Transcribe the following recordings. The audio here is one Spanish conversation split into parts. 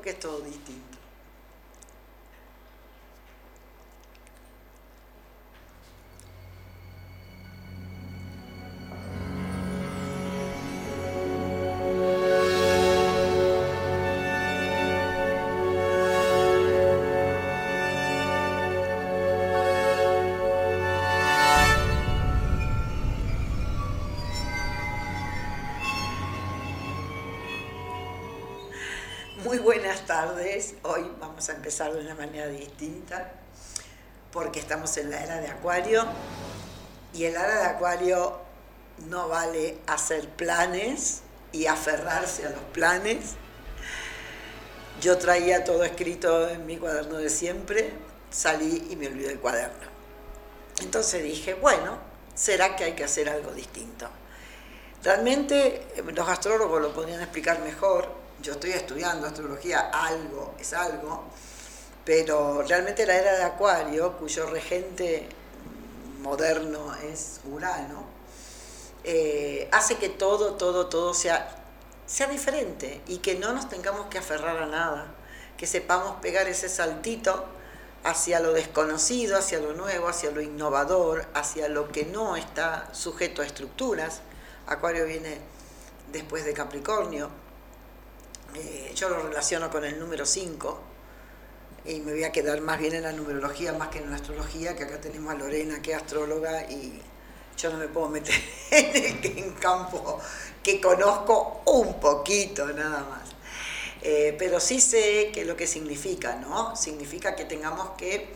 porque es todo distinto. Vamos a empezar de una manera distinta porque estamos en la era de Acuario y el era de Acuario no vale hacer planes y aferrarse a los planes. Yo traía todo escrito en mi cuaderno de siempre, salí y me olvidé el cuaderno. Entonces dije, bueno, ¿será que hay que hacer algo distinto? Realmente eh, los astrólogos lo podrían explicar mejor, yo estoy estudiando astrología, algo es algo, pero realmente la era de Acuario, cuyo regente moderno es Urano, eh, hace que todo, todo, todo sea, sea diferente y que no nos tengamos que aferrar a nada, que sepamos pegar ese saltito hacia lo desconocido, hacia lo nuevo, hacia lo innovador, hacia lo que no está sujeto a estructuras. Acuario viene después de Capricornio, eh, yo lo relaciono con el número 5 y me voy a quedar más bien en la numerología más que en la astrología, que acá tenemos a Lorena que es astróloga y yo no me puedo meter en el campo que conozco un poquito nada más. Eh, pero sí sé que lo que significa, ¿no? Significa que tengamos que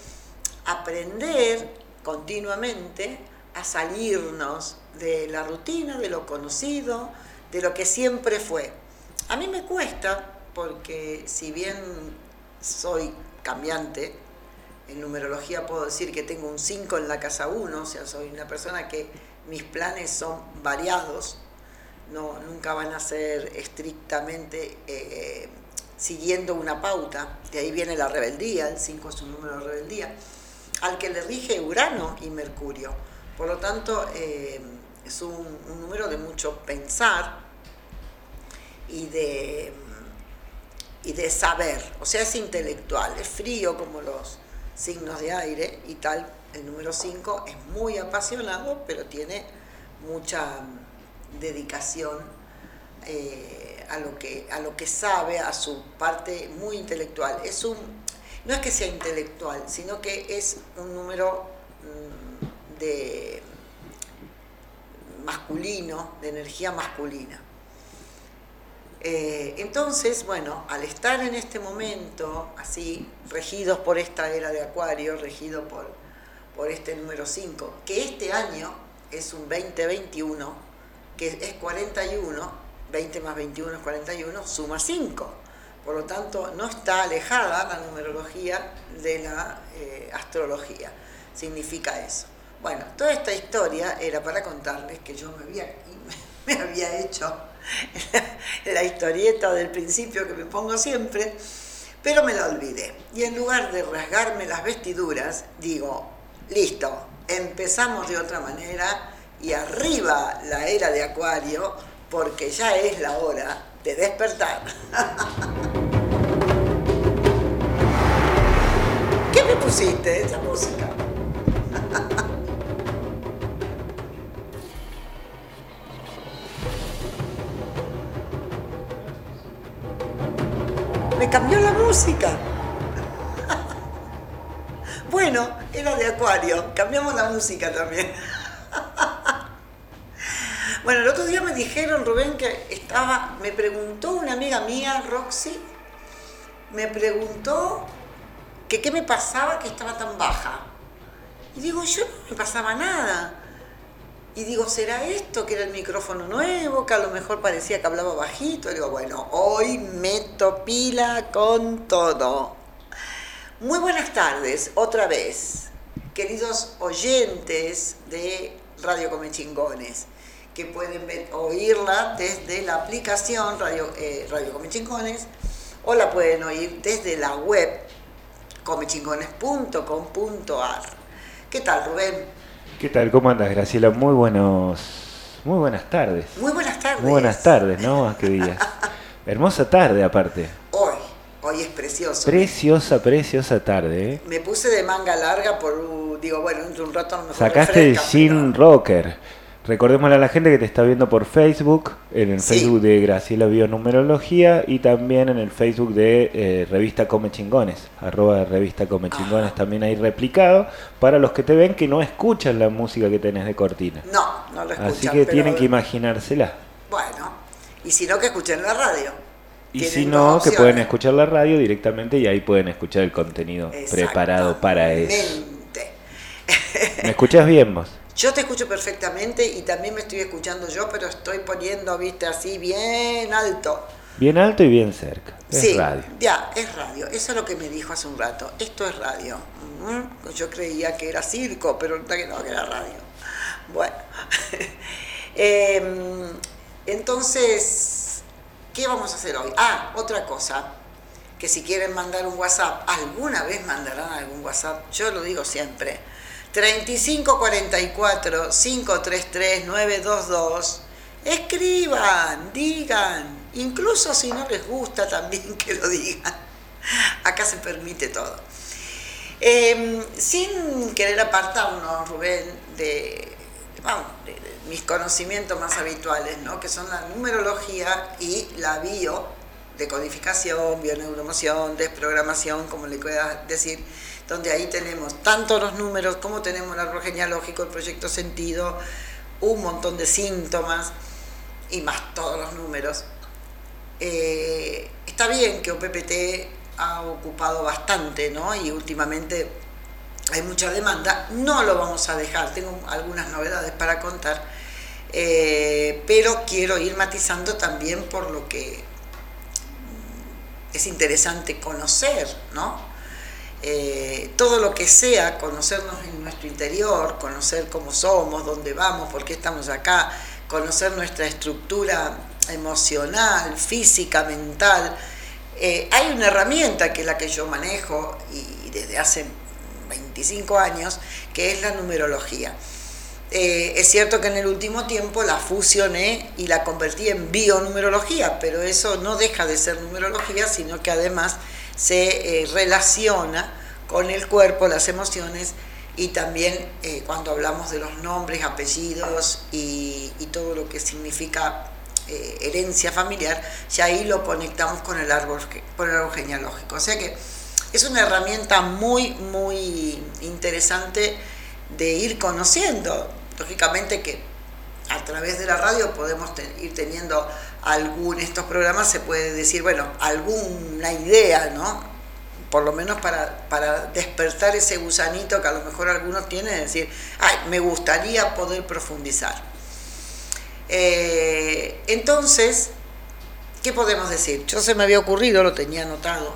aprender continuamente a salirnos de la rutina, de lo conocido, de lo que siempre fue. A mí me cuesta porque si bien soy cambiante, en numerología puedo decir que tengo un 5 en la casa 1, o sea, soy una persona que mis planes son variados, no, nunca van a ser estrictamente eh, siguiendo una pauta, de ahí viene la rebeldía, el 5 es un número de rebeldía, al que le rige Urano y Mercurio. Por lo tanto, eh, es un, un número de mucho pensar, y de, y de saber, o sea, es intelectual, es frío como los signos de aire y tal. El número 5 es muy apasionado, pero tiene mucha dedicación eh, a, lo que, a lo que sabe, a su parte muy intelectual. Es un, no es que sea intelectual, sino que es un número mm, de masculino, de energía masculina. Eh, entonces, bueno, al estar en este momento, así, regidos por esta era de Acuario, regido por, por este número 5, que este año es un 2021, que es 41, 20 más 21 es 41, suma 5. Por lo tanto, no está alejada la numerología de la eh, astrología. Significa eso. Bueno, toda esta historia era para contarles que yo me había, me había hecho la historieta del principio que me pongo siempre, pero me la olvidé. Y en lugar de rasgarme las vestiduras, digo, listo, empezamos de otra manera y arriba la era de Acuario, porque ya es la hora de despertar. ¿Qué me pusiste esa música? Me cambió la música. Bueno, era de Acuario, cambiamos la música también. Bueno, el otro día me dijeron, Rubén, que estaba, me preguntó una amiga mía, Roxy, me preguntó que qué me pasaba que estaba tan baja. Y digo, yo no me pasaba nada. Y digo, ¿será esto que era el micrófono nuevo? Que a lo mejor parecía que hablaba bajito. Y digo, bueno, hoy meto pila con todo. Muy buenas tardes, otra vez, queridos oyentes de Radio Comechingones, que pueden oírla desde la aplicación Radio, eh, Radio o la pueden oír desde la web comechingones.com.ar. ¿Qué tal, Rubén? ¿Qué tal? ¿Cómo andas, Graciela? Muy buenos, muy buenas tardes. Muy buenas tardes. Muy buenas tardes, ¿no? ¿Qué días? Hermosa tarde aparte. Hoy, Hoy es precioso. Preciosa, preciosa tarde. ¿eh? Me puse de manga larga por, digo, bueno, un rato lo mejor Sacaste el jean rocker. Recordémosle a la gente que te está viendo por Facebook, en el Sí. Facebook de Graciela Bionumerología y también en el Facebook de eh, Revista Come Chingones, arroba Revista Come Chingones Ajá. también ahí replicado, para los que te ven que no escuchan la música que tenés de cortina. No, no lo escuchan. Así que pero- tienen que imaginársela. Bueno, y si no, que escuchen la radio. Y si no, que pueden escuchar la radio directamente y ahí pueden escuchar el contenido preparado para eso. ¿Me escuchás bien vos? Yo te escucho perfectamente y también me estoy escuchando yo, pero estoy poniendo, viste, así bien alto. Bien alto y bien cerca. Es sí, radio. ya, es radio. Eso es lo que me dijo hace un rato. Esto es radio. Yo creía que era circo, pero no, que era radio. Bueno. Em, entonces, ¿qué vamos a hacer hoy? Ah, otra cosa. Que si quieren mandar un WhatsApp, alguna vez mandarán algún WhatsApp. Yo lo digo siempre. 3544 533 922. Escriban, digan, incluso si no les gusta también que lo digan. Acá se permite todo. Eh, sin querer apartarnos, Rubén, de mis conocimientos más habituales, ¿no? que son la numerología y la bio, decodificación, bioneuromoción, desprogramación, como le puedas decir, donde ahí tenemos tanto los números como tenemos el árbol el proyecto sentido, un montón de síntomas y más todos los números. Eh, está bien que OPPT ha ocupado bastante, ¿no? Y últimamente hay mucha demanda. No lo vamos a dejar, tengo algunas novedades para contar, eh, pero quiero ir matizando también por lo que es interesante conocer, ¿no? Eh, todo lo que sea conocernos en nuestro interior, conocer cómo somos, dónde vamos, por qué estamos acá, conocer nuestra estructura emocional, física, mental. Eh, hay una herramienta que es la que yo manejo y desde hace 25 años, que es la numerología. Eh, es cierto que en el último tiempo la fusioné y la convertí en bionumerología, pero eso no deja de ser numerología, sino que además se eh, relaciona con el cuerpo, las emociones y también eh, cuando hablamos de los nombres, apellidos y, todo lo que significa eh, herencia familiar, ya ahí lo conectamos con el árbol, con el árbol genealógico. O sea que es una herramienta muy, muy interesante de ir conociendo. Lógicamente que a través de la radio podemos ir teniendo algún, estos programas se puede decir, bueno, alguna idea, ¿no? Por lo menos para, para despertar ese gusanito que a lo mejor algunos tienen, de decir, ay, me gustaría poder profundizar. Eh, entonces, ¿qué podemos decir? Yo se me había ocurrido, lo tenía anotado,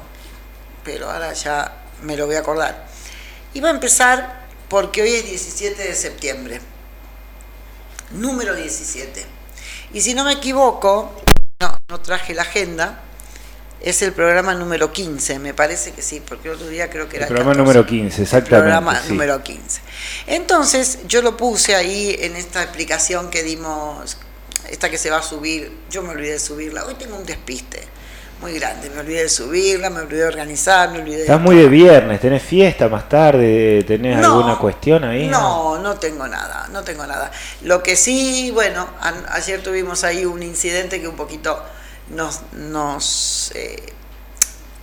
pero ahora ya me lo voy a acordar. Iba a empezar porque hoy es 17 de septiembre, número 17. Y si no me equivoco, no, no traje la agenda, es el programa número 15, me parece que sí, porque el otro día creo que El era programa 14. número 15, El exactamente. programa sí. número 15. Entonces, yo lo puse ahí en esta explicación que dimos, esta que se va a subir, yo me olvidé de subirla, hoy tengo un despiste muy grande, me olvidé de subirla, me olvidé de organizar, me olvidé de... Estás muy de viernes, tenés fiesta más tarde, tenés No, alguna cuestión ahí. No, no tengo nada, no tengo nada. Lo que sí, bueno, a- ayer tuvimos ahí un incidente que un poquito nos, nos, eh,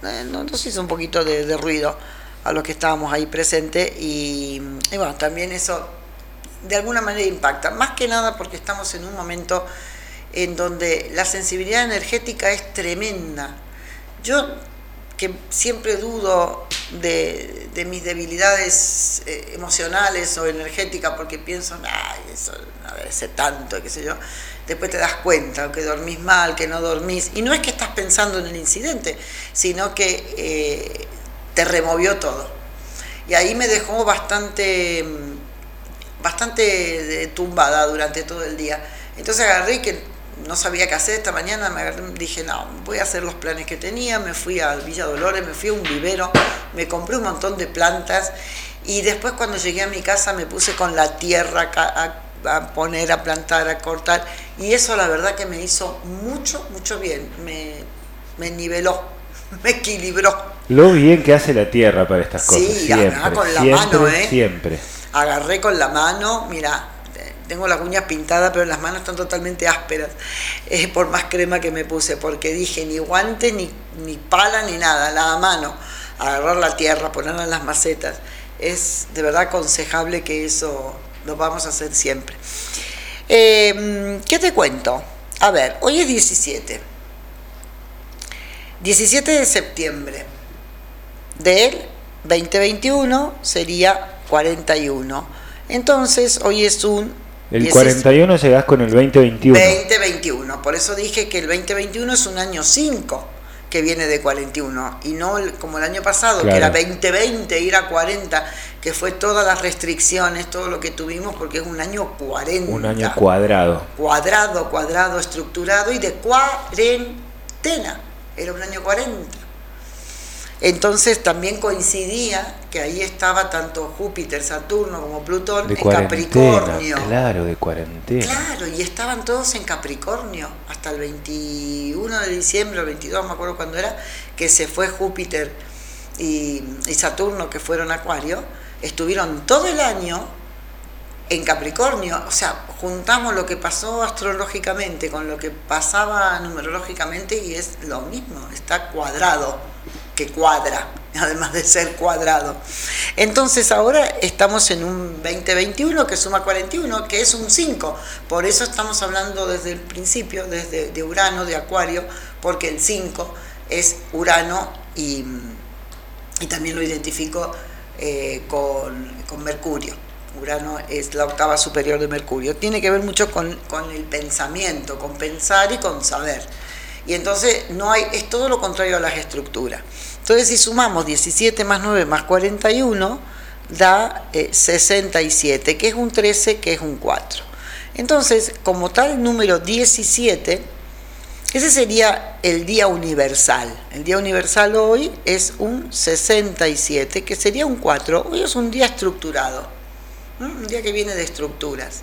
eh, nos hizo un poquito de, de ruido a los que estábamos ahí presentes y, y bueno, también eso de alguna manera impacta, más que nada porque estamos en un momento en donde la sensibilidad energética es tremenda. Yo que siempre dudo de, mis debilidades eh, emocionales o energéticas porque pienso, ay, eso no debe tanto, qué sé yo. Después te das cuenta que dormís mal, que no dormís. Y no es que estás pensando en el incidente, sino que eh, te removió todo. Y ahí me dejó bastante, bastante eh, tumbada durante todo el día. Entonces agarré que no sabía qué hacer esta mañana, me agarré, dije, no, voy a hacer los planes que tenía, me fui a Villa Dolores, me fui a un vivero, me compré un montón de plantas y después cuando llegué a mi casa me puse con la tierra a poner, a plantar, a cortar y eso la verdad que me hizo mucho, mucho bien, me, me niveló, me equilibró. Lo bien que hace la tierra para estas cosas. Sí, siempre, con la siempre, mano, ¿eh? Siempre. Agarré con la mano, mira, tengo las uñas pintadas, pero las manos están totalmente ásperas, eh, por más crema que me puse, porque dije ni guante, ni, ni pala, ni nada, la mano, agarrar la tierra, ponerla en las macetas. Es de verdad aconsejable que eso lo vamos a hacer siempre. Em, ¿Qué te cuento? A ver, hoy es 17. 17 de septiembre del 2021 sería 41. Entonces, hoy es un... El 41 llegás con el 2021. 2021. Por eso dije que el 2021 es un año 5 que viene de 41 y no como el año pasado, que era 2020, ir a 40, que fue todas las restricciones, todo lo que tuvimos, porque es un año 40. Un año cuadrado. Cuadrado, cuadrado, estructurado y de cuarentena. Era un año 40. Entonces también coincidía que ahí estaba tanto Júpiter, Saturno como Plutón en Capricornio. Claro, de cuarentena. Claro, y estaban todos en Capricornio hasta el 21 de diciembre, el 22, me acuerdo cuándo era, que se fue Júpiter y, y Saturno, que fueron Acuario, estuvieron todo el año en Capricornio, o sea, juntamos lo que pasó astrológicamente con lo que pasaba numerológicamente y es lo mismo, está cuadrado que cuadra, además de ser cuadrado. Entonces ahora estamos en un 2021 que suma 41, que es un 5. Por eso estamos hablando desde el principio, desde de Urano, de Acuario, porque el 5 es Urano y, también lo identifico eh, con, con, Mercurio. Urano es la octava superior de Mercurio. Tiene que ver mucho con, con el pensamiento, con pensar y con saber. Y entonces no hay, es todo lo contrario a las estructuras. Entonces si sumamos 17 más 9 más 41, da 67, eh, que es un 13, que es un 4. Entonces, como tal número 17, ese sería el día universal. El día universal hoy es un 67, que sería un 4. Hoy es un día estructurado, un día que viene de estructuras,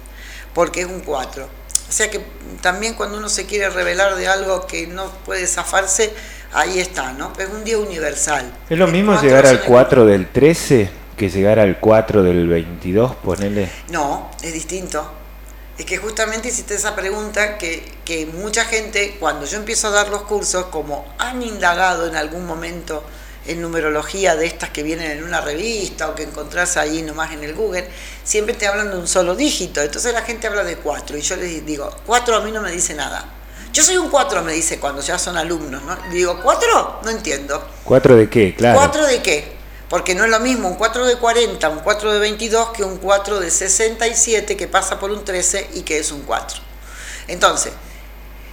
porque es un 4. O sea que también cuando uno se quiere revelar de algo que no puede zafarse, ahí está, ¿no? Es un día universal. ¿Es lo mismo llegar al 4 del 13 que llegar al 4 del 22, ponele? No, es distinto. Es que justamente hiciste esa pregunta que, que mucha gente, cuando yo empiezo a dar los cursos, como han indagado en algún momento en numerología de estas que vienen en una revista o que encontrás ahí nomás en el Google, siempre te hablan de un solo dígito. Entonces la gente habla de cuatro y yo les digo, cuatro a mí no me dice nada. Yo soy un cuatro, me dice cuando ya son alumnos, ¿no? digo, ¿cuatro? No entiendo. ¿Cuatro de qué? Claro. ¿Cuatro de qué? Porque no es lo mismo un 4 de 40, un 4 de 22 que un 4 de 67 que pasa por un 13 y que es un 4. Entonces,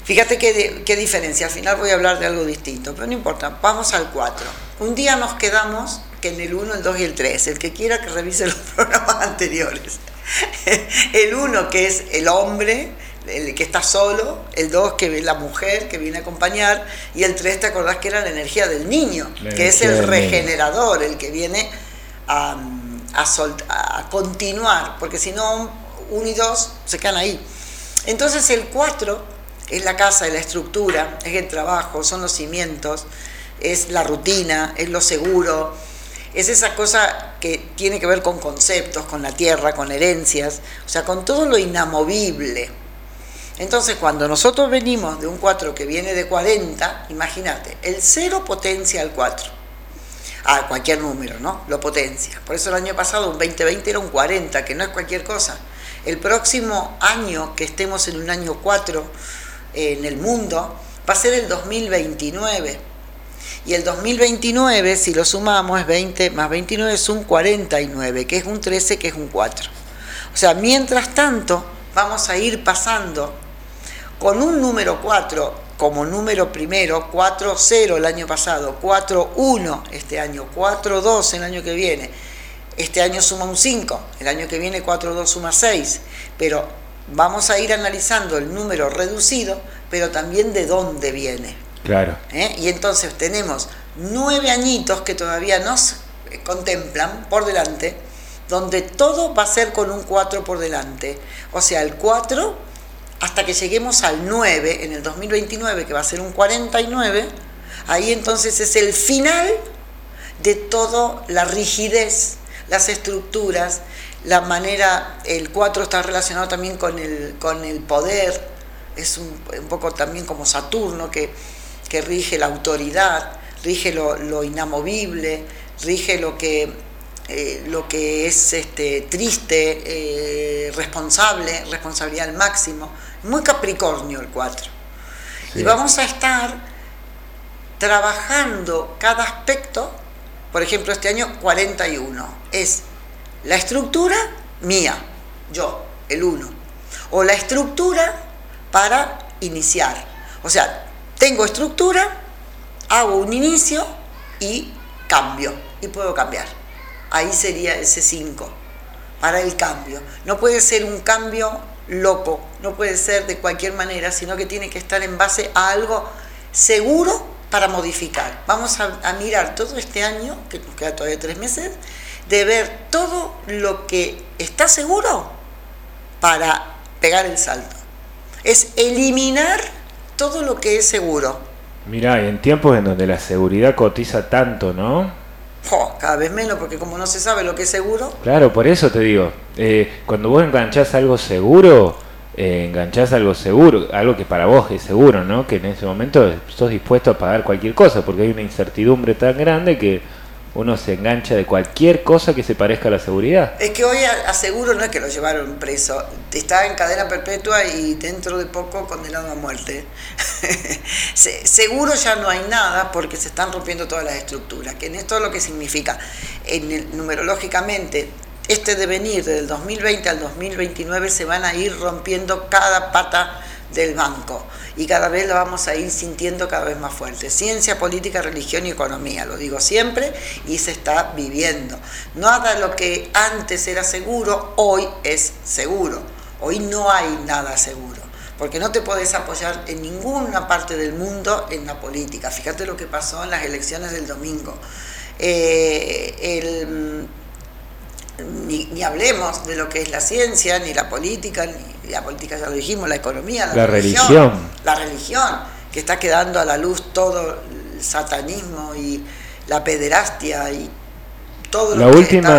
fíjate qué, qué diferencia. Al final voy a hablar de algo distinto, pero no importa. Vamos al 4. Un día nos quedamos que en el 1, el 2 y el 3. El que quiera que revise los programas anteriores. El 1 que es el hombre, el que está solo, el 2 que es la mujer que viene a acompañar y el 3 te acordás que era la energía del niño, que es el regenerador, el que viene a, a, a continuar, porque si no 1 y 2 se quedan ahí. Entonces el 4 es la casa, es la estructura, es el trabajo, son los cimientos, es la rutina, es lo seguro, es esa cosa que tiene que ver con conceptos, con la tierra, con herencias, o sea, con todo lo inamovible. Entonces, cuando nosotros venimos de un 4 que viene de 40, imagínate, el 0 potencia al 4. A cualquier número, ¿no? Lo potencia. Por eso el año pasado, un 2020 era un 40, que no es cualquier cosa. El próximo año que estemos en un año 4 en el mundo va a ser el 2029 y el 2029, si lo sumamos, es 20 más 29 es un 49, que es un 13, que es un 4. O sea, mientras tanto, vamos a ir pasando con un número 4 como número primero, 4-0 el año pasado, 4-1 este año, 4-2 el año que viene. Este año suma un 5, el año que viene 4-2 suma 6, pero vamos a ir analizando el número reducido, pero también de dónde viene. Claro. ¿Eh? Y entonces tenemos nueve añitos que todavía nos contemplan por delante, donde todo va a ser con un 4 por delante. O sea, el 4 hasta que lleguemos al 9 en el 2029, que va a ser un 49, Ahí entonces es el final de toda la rigidez, las estructuras, la manera, el 4 está relacionado también con el, con el poder, es un, poco también como Saturno que, que rige la autoridad, rige lo, inamovible, rige lo que, eh, lo que es este, triste, eh, responsable, responsabilidad al máximo. Muy Capricornio el 4. Y vamos a estar trabajando cada aspecto, por ejemplo, este año 41, es la estructura mía, yo, el 1, o la estructura para iniciar. O sea, tengo estructura, hago un inicio y cambio, y puedo cambiar. Ahí sería ese 5, para el cambio. No puede ser un cambio loco, no puede ser de cualquier manera, sino que tiene que estar en base a algo seguro para modificar. Vamos a, mirar todo este año, que nos queda todavía tres meses, de ver todo lo que está seguro para pegar el salto. Es eliminar todo lo que es seguro. Mirá, y en tiempos en donde la seguridad cotiza tanto, ¿no? cada vez menos, porque como no se sabe lo que es seguro. Claro, por eso te digo, eh, cuando vos enganchás algo seguro, eh, enganchás algo seguro, algo que para vos es seguro, ¿no? Que en ese momento sos dispuesto a pagar cualquier cosa, porque hay una incertidumbre tan grande que uno se engancha de cualquier cosa que se parezca a la seguridad. Es que hoy aseguro no es que lo llevaron preso, está en cadena perpetua y dentro de poco condenado a muerte. seguro ya no hay nada porque se están rompiendo todas las estructuras, que en esto lo que significa, en numerológicamente, este devenir del 2020 al 2029 se van a ir rompiendo cada pata del banco y cada vez lo vamos a ir sintiendo cada vez más fuerte. Ciencia, política, religión y economía, lo digo siempre y se está viviendo. Nada de lo que antes era seguro, hoy es seguro. Hoy no hay nada seguro, porque no te puedes apoyar en ninguna parte del mundo en la política. Fíjate lo que pasó en las elecciones del domingo. Eh, ni, hablemos de lo que es la ciencia, ni la política, ni la política ya lo dijimos, la economía, la, religión, La religión, que está quedando a la luz todo el satanismo y la pederastia y todo la última,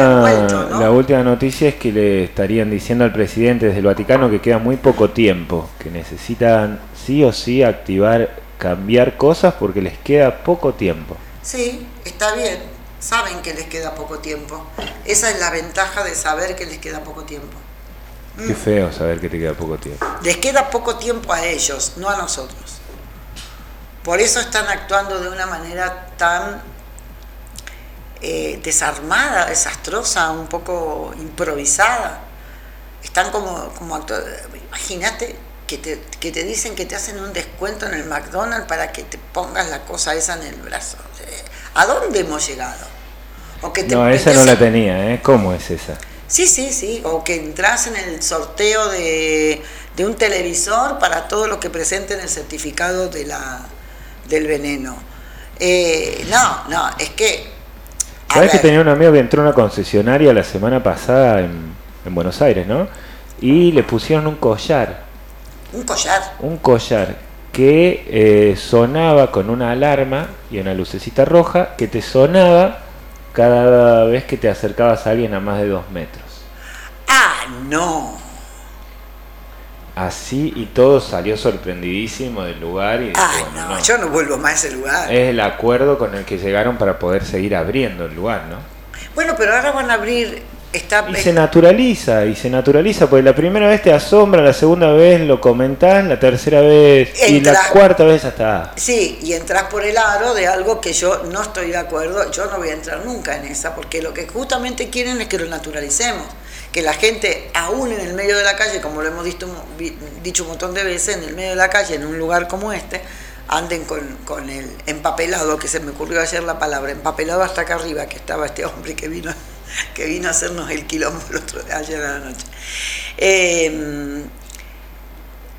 La última noticia es que le estarían diciendo al presidente desde el Vaticano que queda muy poco tiempo, que necesitan sí o sí activar, cambiar cosas porque les queda poco tiempo. Sí, está bien, saben que les queda poco tiempo. Esa es la ventaja de saber que les queda poco tiempo. Qué feo saber que te queda poco tiempo. Les queda poco tiempo a ellos, no a nosotros. Por eso están actuando de una manera tan eh, desarmada, desastrosa, un poco improvisada. Están como, como Imagínate que te, que te dicen que te hacen un descuento en el McDonald's para que te pongas la cosa esa en el brazo. ¿A dónde hemos llegado? O que no, esa no la tenía, ¿eh? ¿Cómo es esa? Sí, sí, sí, o que entras en el sorteo de, un televisor para todo lo que presenten el certificado de la, del veneno. Eh, no, no, es que... Sabes que tenía un amigo que entró a una concesionaria la semana pasada en, en Buenos Aires, ¿no? Y le pusieron un collar. ¿Un collar? Un collar que eh, sonaba con una alarma y una lucecita roja que te sonaba cada vez que te acercabas a alguien a más de dos metros. ¡Ah, no! Así y todo salió sorprendidísimo del lugar. Y ah, no, yo no vuelvo más a ese lugar. Es el acuerdo con el que llegaron para poder seguir abriendo el lugar, ¿no? Bueno, pero ahora van a abrir y se naturaliza, y se naturaliza, porque la primera vez te asombra, la segunda vez lo comentás, la tercera vez y la cuarta vez hasta... Sí, y entras por el aro de algo que yo no estoy de acuerdo, yo no voy a entrar nunca en esa, porque lo que justamente quieren es que lo naturalicemos, que la gente, aún en el medio de la calle, como lo hemos dicho, dicho un montón de veces, en el medio de la calle, en un lugar como este, anden con, con el empapelado, que se me ocurrió ayer la palabra, empapelado hasta acá arriba, que estaba este hombre que vino que vino a hacernos el quilombo el otro, ayer a la noche. Em,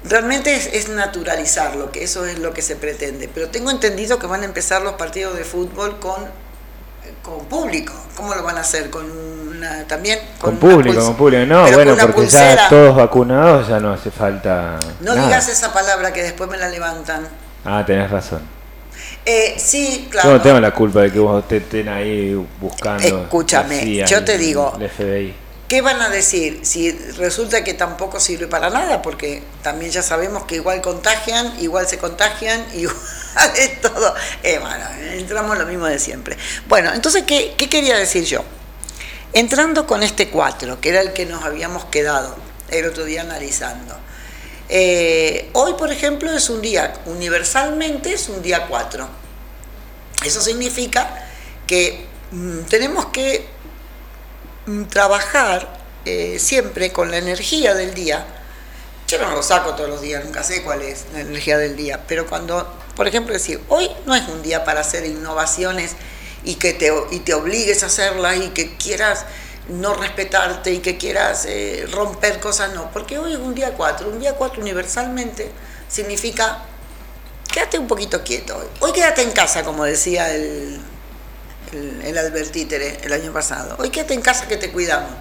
realmente es, naturalizarlo, que eso es lo que se pretende. Pero tengo entendido que van a empezar los partidos de fútbol con, con público. ¿Cómo lo van a hacer? ¿Con una, también? Con, público, con público. No, bueno, porque ya todos vacunados ya no hace falta. No digas esa palabra que después me la levantan. Ah, tenés razón. Eh, sí, claro. Yo no tengo la culpa de que vos te estén ahí buscando. Escúchame, CIA yo te digo, el FBI. ¿Qué van a decir? Si resulta que tampoco sirve para nada, porque también ya sabemos que igual contagian, igual se contagian, igual es todo. Eh, bueno, entramos lo mismo de siempre. Bueno, entonces, ¿qué, qué quería decir yo? Entrando con este 4, que era el que nos habíamos quedado el otro día analizando. Eh, hoy, por ejemplo, es un día, universalmente es un día 4. Eso significa que mm, tenemos que mm, trabajar eh, siempre con la energía del día. Yo no lo saco todos los días, nunca sé cuál es la energía del día, pero cuando, por ejemplo, decir, hoy no es un día para hacer innovaciones y que te, y te obligues a hacerlas y que quieras no respetarte y que quieras eh, romper cosas, no, porque hoy es un día 4, un día 4 universalmente significa quédate un poquito quieto. Hoy, quédate en casa, como decía el, el, el el año pasado, hoy quédate en casa que te cuidamos.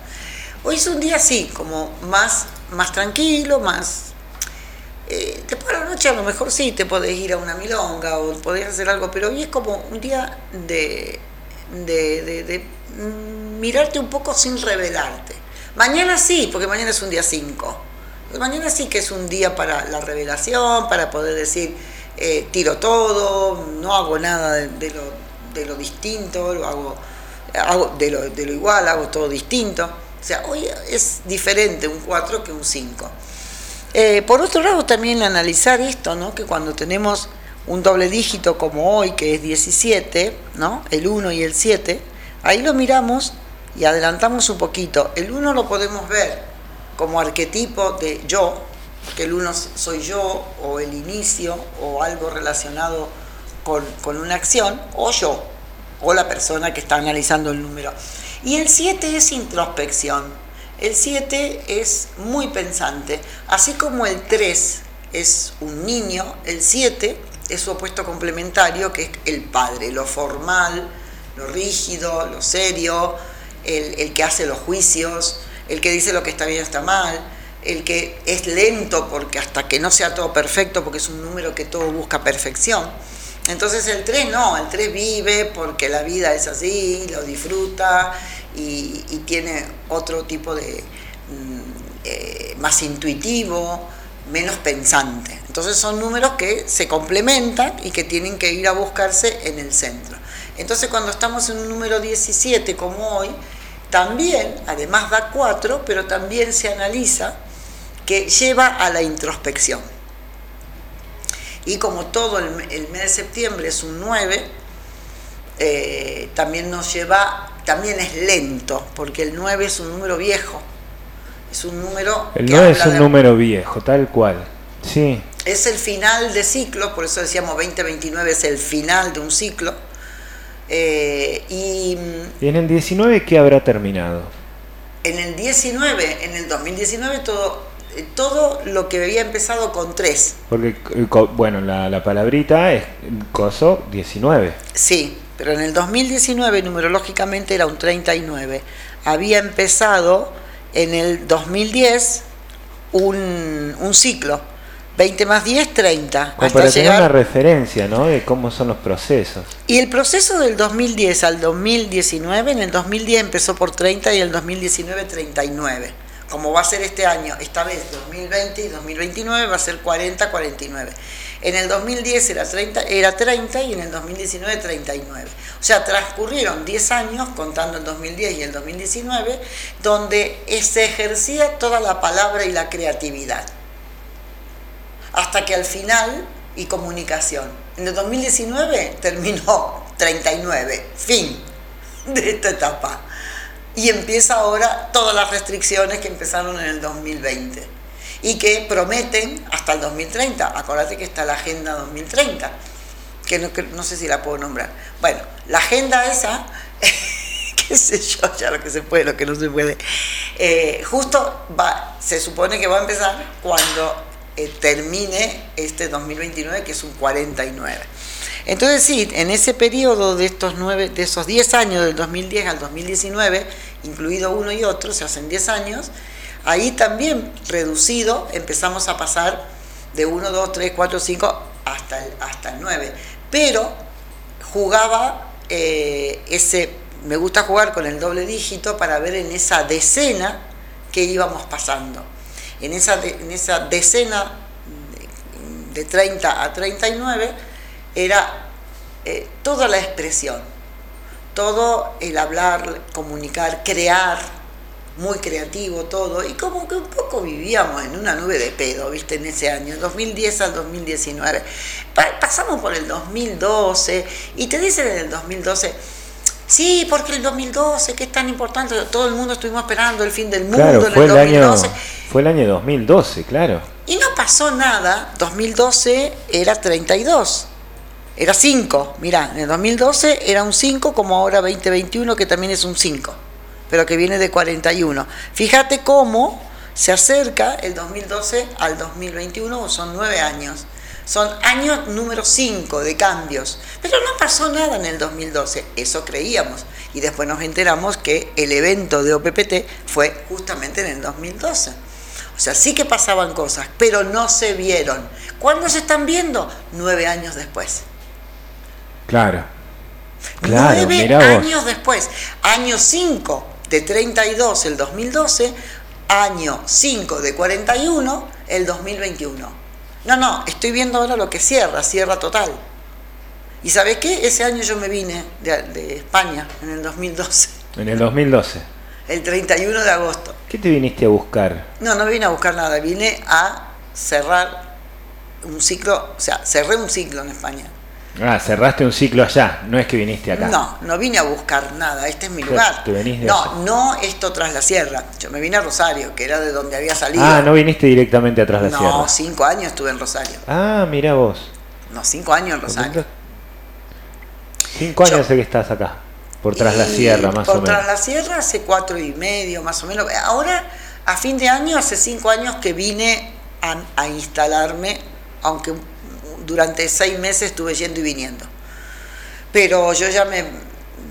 Hoy es un día así, como más, más tranquilo, más... Eh, después de la noche a lo mejor sí te podés ir a una milonga o podés hacer algo, pero hoy es como un día de, de, mirarte un poco sin revelarte. Mañana sí, porque mañana es un día 5. Mañana sí que es un día para la revelación, para poder decir, eh, tiro todo, no hago nada de, lo, de lo, distinto, lo hago, hago de, lo, de lo igual, hago todo distinto. O sea, hoy es diferente un 4 que un 5. Eh, por otro lado, también analizar esto, ¿no? que cuando tenemos un doble dígito como hoy, que es 17, ¿no? el 1 y el 7, ahí lo miramos y adelantamos un poquito. El 1 lo podemos ver como arquetipo de yo, que el 1 soy yo, o el inicio, o algo relacionado con, con una acción, o yo, o la persona que está analizando el número. Y el 7 es introspección. El 7 es muy pensante. Así como el 3 es un niño, el 7 es su opuesto complementario, que es el padre, lo formal, lo rígido, lo serio, el, que hace los juicios, el que dice lo que está bien está mal, el que es lento porque hasta que no sea todo perfecto, porque es un número que todo busca perfección. Entonces el 3 no, el 3 vive porque la vida es así, lo disfruta y, tiene otro tipo de eh, más intuitivo, menos pensante. Entonces son números que se complementan y que tienen que ir a buscarse en el centro. Entonces cuando estamos en un número 17 como hoy, también, además da 4, pero también se analiza que lleva a la introspección. Y como todo el, el mes de septiembre es un 9, eh, también nos lleva, también es lento, porque el 9 es un número viejo. Es un número. El 9 es un de, número viejo, tal cual. Sí. Es el final de ciclo, por eso decíamos 2029 es el final de un ciclo. Eh, y, ¿Y en el 19 qué habrá terminado? En el 19, en el 2019 todo todo lo que había empezado con 3. Porque, bueno, la, la, palabrita es coso 19. Sí, pero en el 2019 numerológicamente era un 39. Había empezado en el 2010 un, un ciclo. 20 más 10, 30. Como para tener una referencia, ¿no? De cómo son los procesos. Y el proceso del 2010 al 2019, en el 2010 empezó por 30 y el 2019 39 como va a ser este año, esta vez 2020 y 2029 va a ser 40-49. En el 2010 era 30, era 30 y en el 2019 39. O sea, transcurrieron 10 años, contando el 2010 y el 2019, donde se ejercía toda la palabra y la creatividad. Hasta que al final, y comunicación. En el 2019 terminó 39, fin de esta etapa y empieza ahora todas las restricciones que empezaron en el 2020 y que prometen hasta el 2030. Acuérdate que está la Agenda 2030, que no, que no sé si la puedo nombrar. Bueno, la agenda esa, qué sé yo, ya lo que se puede, lo que no se puede, eh, justo va, se supone que va a empezar cuando eh, termine este 2029, que es un 49. Entonces sí, en ese periodo de estos nueve, de esos 10 años, del 2010 al 2019, incluido uno y otro, se hacen 10 años, ahí también reducido empezamos a pasar de 1, 2, 3, 4, 5 hasta el, hasta el 9. Pero jugaba eh, ese, me gusta jugar con el doble dígito para ver en esa decena que íbamos pasando. En esa, en esa decena de, 30 a 39 era eh, toda la expresión, todo el hablar, comunicar, crear, muy creativo todo, y como que un poco vivíamos en una nube de pedo, viste, en ese año, 2010 al 2019. pasamos por el 2012, y te dicen en el 2012, sí, porque el 2012, que es tan importante, todo el mundo estuvimos esperando el fin del mundo en el 2012. Año, fue el año 2012, claro. Y no pasó nada, 2012 era 32. Era 5, mirá, en el 2012 era un 5 como ahora 2021 que también es un 5 pero que viene de 41. Fíjate cómo se acerca el 2012 al 2021, son nueve años. Son años número 5 de cambios. Pero no pasó nada en el 2012, eso creíamos. Y después nos enteramos que el evento de OPPT fue justamente en el 2012. O sea, sí que pasaban cosas, pero no se vieron. ¿Cuándo se están viendo? Nueve años después. Claro. claro Nueve años después. Año 5 de 32 el 2012, año 5 de 41 el 2021. No, no, estoy viendo ahora lo que cierra, cierra total. ¿Y sabes qué? Ese año yo me vine de, España, en el 2012. En el 2012. El 31 de agosto. ¿Qué te viniste a buscar? No, no vine a buscar nada, vine a cerrar un ciclo, o sea, cerré un ciclo en España. Ah, cerraste un ciclo allá, no es que viniste acá. No, no vine a buscar nada, este es mi lugar. no, no esto tras la sierra. Yo me vine a Rosario, que era de donde había salido. Ah, no viniste directamente atrás la sierra. No, cinco años estuve en Rosario. Ah, mira vos. No, cinco años en Rosario. Cinco años sé que estás acá, por tras la sierra, más o menos. Por tras la sierra hace cuatro y medio, más o menos. Ahora, a fin de año, hace cinco años que vine a, a instalarme, aunque durante seis meses estuve yendo y viniendo. Pero yo ya me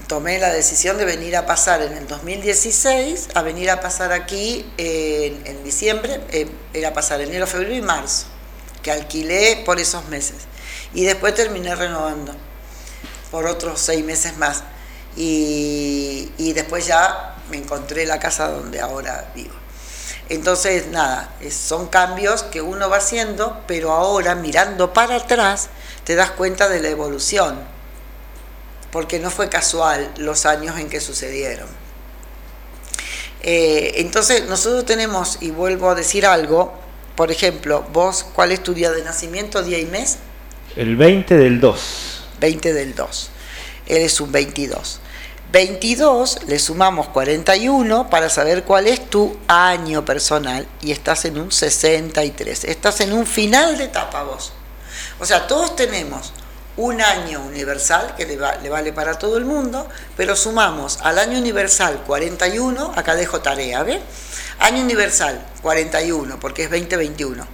tomé la decisión de venir a pasar en el 2016, a venir a pasar aquí en, diciembre, eh, era pasar enero, febrero y marzo, que alquilé por esos meses. Y después terminé renovando por otros seis meses más. Y, y después ya me encontré la casa donde ahora vivo. Entonces, nada, son cambios que uno va haciendo, pero ahora mirando para atrás te das cuenta de la evolución, porque no fue casual los años en que sucedieron. Eh, entonces, nosotros tenemos, y vuelvo a decir algo, por ejemplo, vos, ¿cuál es tu día de nacimiento, día y mes? El 20 del 2. 20 del 2. Eres un 22. 22 le sumamos 41 para saber cuál es tu año personal y estás en un 63. Estás en un final de etapa vos. O sea, todos tenemos un año universal que le, vale para todo el mundo, pero sumamos al año universal 41, acá dejo tarea, ¿ves? Año universal 41, porque es 2021.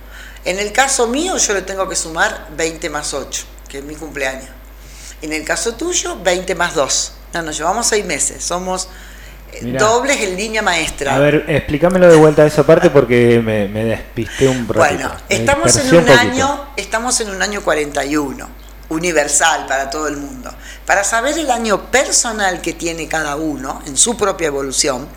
En el caso mío yo le tengo que sumar 20 más 8, que es mi cumpleaños. En el caso tuyo, 20 más 2 no, nos llevamos seis meses. Somos eh, dobles en línea maestra. A ver, explícamelo de vuelta a esa parte porque me, despisté un poco. Bueno, estamos en un, año, estamos en un año 41, universal para todo el mundo. Para saber el año personal que tiene cada uno en su propia evolución,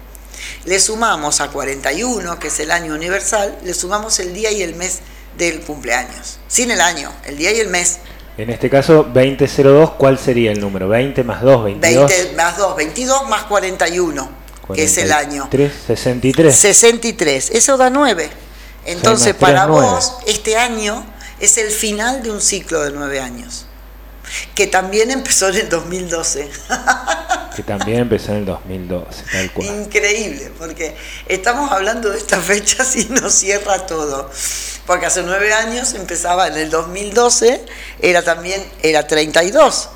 le sumamos a 41, que es el año universal, le sumamos el día y el mes del cumpleaños. Sin el año, el día y el mes. En este caso, 2002, ¿cuál sería el número? 20 más 2, 22. 20 más 2, 22 más 41, que es el año. 63. 63, eso da 9. Entonces, para vos, este año es el final de un ciclo de 9 años, que también empezó en el 2012. que también empezó en el 2012, tal cual. Increíble, porque estamos hablando de estas fechas y nos cierra todo porque hace nueve años empezaba en el 2012, era también, era 32.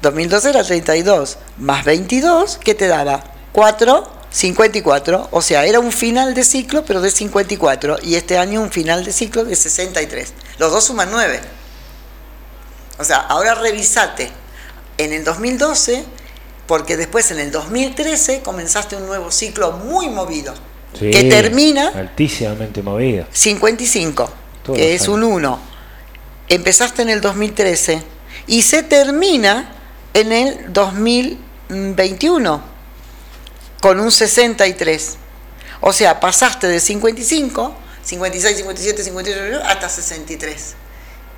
2012 era 32, más 22, ¿qué te daba? 4, 54, o sea, era un final de ciclo, pero de 54, y este año un final de ciclo de 63. Los dos suman 9. O sea, ahora revisate en el 2012, porque después en el 2013 comenzaste un nuevo ciclo muy movido que termina altísimamente movido. 55, que es un 1. Empezaste en el 2013 y se termina en el 2021 con un 63. O sea, pasaste de 55, 56, 57, 58 hasta 63.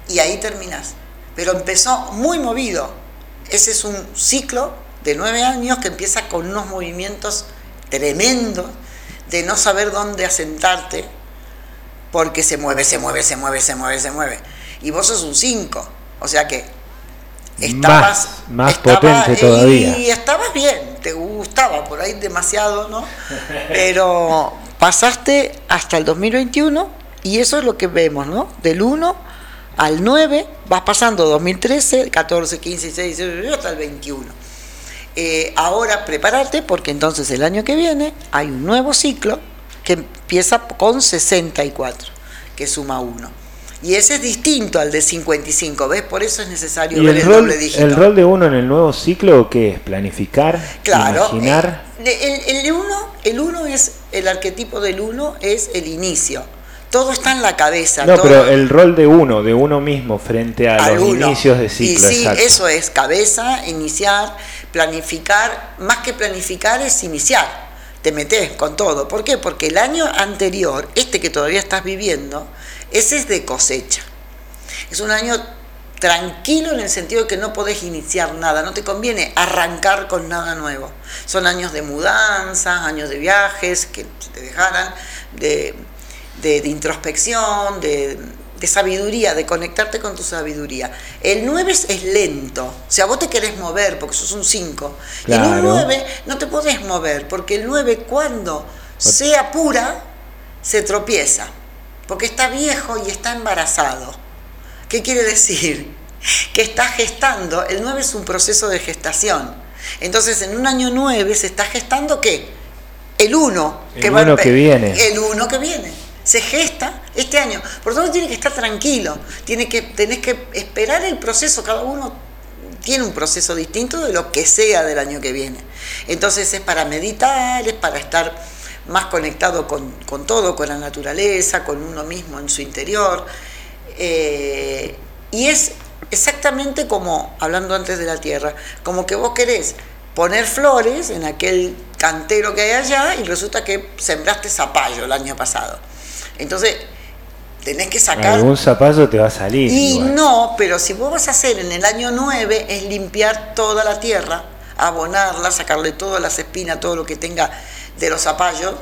Y ahí terminas. Pero empezó muy movido. Ese es un ciclo de nueve años que empieza con unos movimientos tremendos de no saber dónde asentarte, porque se mueve, se mueve, se mueve, se mueve, se mueve. Y vos sos un 5. O sea que estabas más, potente todavía. Y estabas bien, te gustaba, por ahí demasiado, ¿no? Pero pasaste hasta el 2021 y eso es lo que vemos, ¿no? Del 1 al 9 vas pasando 2013, 14, 15, 16, 17, hasta el 21. Eh, ahora prepárate porque entonces el año que viene hay un nuevo ciclo que empieza con 64, que suma 1 y ese es distinto al de 55, ¿ves? Por eso es necesario ver el, doble dígito. ¿El rol de uno en el nuevo ciclo qué es? ¿Planificar? Claro. ¿Imaginar? Eh, el, uno, el uno es, el arquetipo del uno es el inicio. Todo está en la cabeza. No, pero el rol de uno, de uno mismo frente a los inicios de ciclo. Y sí, eso es cabeza, iniciar, planificar. Más que planificar es iniciar. Te metes con todo. ¿Por qué? Porque el año anterior, este que todavía estás viviendo, ese es de cosecha. Es un año tranquilo en el sentido de que no podés iniciar nada, no te conviene arrancar con nada nuevo. Son años de mudanza, años de viajes que te dejaran, de, introspección, de, sabiduría, de conectarte con tu sabiduría. El 9 es, lento, o sea, vos te querés mover porque sos un 5. Y en un 9 no te podés mover porque el 9 cuando sea pura se tropieza porque está viejo y está embarazado. ¿Qué quiere decir? Que está gestando, el 9 es un proceso de gestación. Entonces, en un año 9 se está gestando qué? El 1 que, uno que viene. El 1 que viene. Se gesta este año. Por lo tanto, tiene que estar tranquilo. Tiene que, tenés que esperar el proceso. Cada uno tiene un proceso distinto de lo que sea del año que viene. Entonces, es para meditar, es para estar más conectado con, todo, con la naturaleza, con uno mismo en su interior. Eh, y es exactamente como, hablando antes de la tierra, como que vos querés poner flores en aquel cantero que hay allá y resulta que sembraste zapallo el año pasado. Entonces, tenés que sacar... Algún zapallo te va a salir. Y no, pero si vos vas a hacer en el año 9 es limpiar toda la tierra, abonarla, sacarle todas las espinas, todo lo que tenga de los zapallos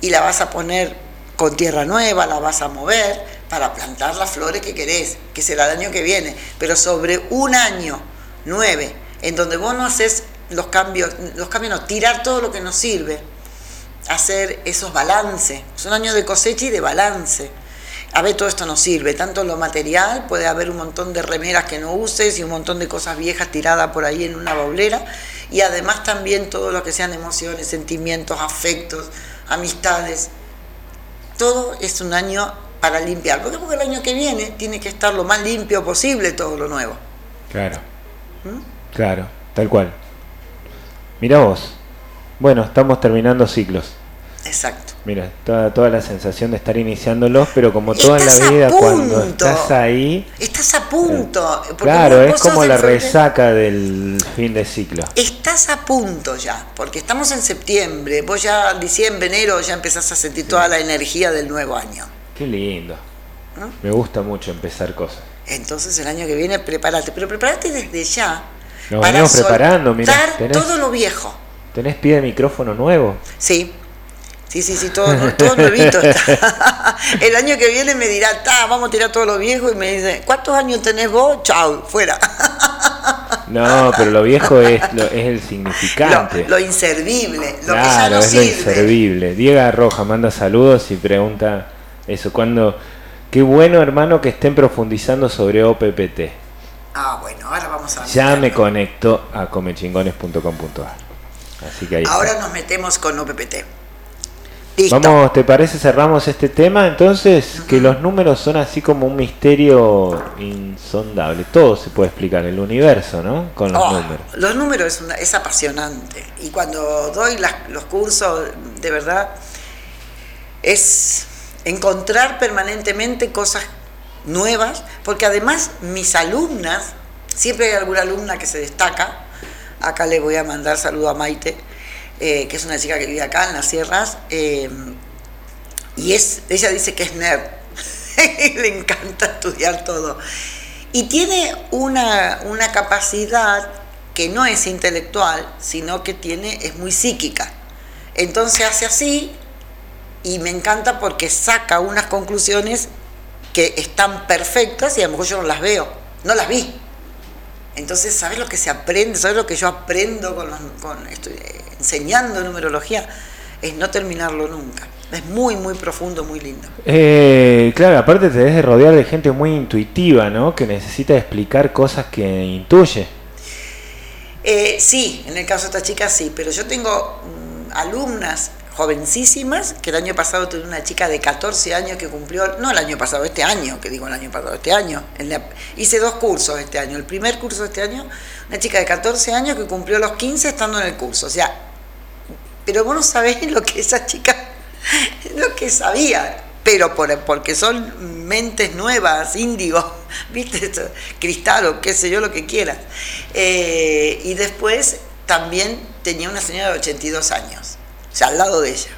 y la vas a poner con tierra nueva, la vas a mover para plantar las flores que querés, que será el año que viene, pero sobre un año, nueve, en donde vos no haces los cambios, los cambios no, tirar todo lo que nos sirve, hacer esos balances, es un año de cosecha y de balance. A ver, todo esto nos sirve, tanto lo material, puede haber un montón de remeras que no uses y un montón de cosas viejas tiradas por ahí en una baulera, y además también todo lo que sean emociones, sentimientos, afectos, amistades. Todo es un año para limpiar. ¿Por qué? Porque el año que viene tiene que estar lo más limpio posible todo lo nuevo. Claro. ¿Mm? Claro, tal cual. Mira vos. Bueno, estamos terminando ciclos. Exacto. Mira, toda, toda la sensación de estar iniciándolos, pero como toda la vida, cuando estás ahí. Estás a punto. Claro, es como la resaca del fin de ciclo. Estás a punto ya, porque estamos en septiembre. Vos ya en diciembre, enero, ya empezás a sentir toda la energía del nuevo año. Qué lindo. Me gusta mucho empezar cosas. Entonces el año que viene prepárate, pero prepárate desde ya. Nos para preparando, mira. todo lo viejo. ¿Tenés pie de micrófono nuevo? Sí. Sí, sí, sí, todo, todo nuevito está. El año que viene me dirá, ta, vamos a tirar todo lo viejo y me dice, ¿cuántos años tenés vos? Chao, fuera. No, pero lo viejo es, es el significante. Lo, inservible, lo que ya no es lo inservible. Diego Roja manda saludos y pregunta eso, cuando, qué bueno hermano que estén profundizando sobre OPPT. Ah, bueno, ahora vamos a... Ya me conecto a comechingones.com.ar. Así que ahí Ahora nos metemos con OPPT. Vamos, ¿te parece cerramos este tema? Entonces, que los números son así como un misterio insondable. Todo se puede explicar, el universo, ¿no? Con los oh, números. Los números es, apasionante. Y cuando doy los cursos, de verdad, es encontrar permanentemente cosas nuevas, porque además mis alumnas, siempre hay alguna alumna que se destaca, Acá le voy a mandar saludo a Maite, eh, que es una chica que vive acá en las sierras. Eh, y es, ella dice que es nerd. le encanta estudiar todo. Y tiene una, una capacidad que no es intelectual, sino que tiene, es muy psíquica. Entonces hace así y me encanta porque saca unas conclusiones que están perfectas y a lo mejor yo no las veo, no las vi. Entonces, ¿sabes lo que se aprende? ¿Sabes lo que yo aprendo con, con estoy, enseñando numerología? Es no terminarlo nunca. Es muy, muy profundo, muy lindo. Eh, claro, aparte te debes de rodear de gente muy intuitiva, ¿no? Que necesita explicar cosas que intuye. Eh, sí, en el caso de esta chica sí, pero yo tengo mm, alumnas jovencísimas, que el año pasado tuve una chica de 14 años que cumplió, no el año pasado, este año, que digo el año pasado, este año, hice dos cursos este año, el primer curso este año, una chica de 14 años que cumplió los 15 estando en el curso, o sea, pero vos no sabés lo que esa chica, lo que sabía, pero por, porque son mentes nuevas, índigo, ¿viste? Cristal o qué sé yo, lo que quieras. Eh, y después también tenía una señora de 82 años, sea, al lado de ella.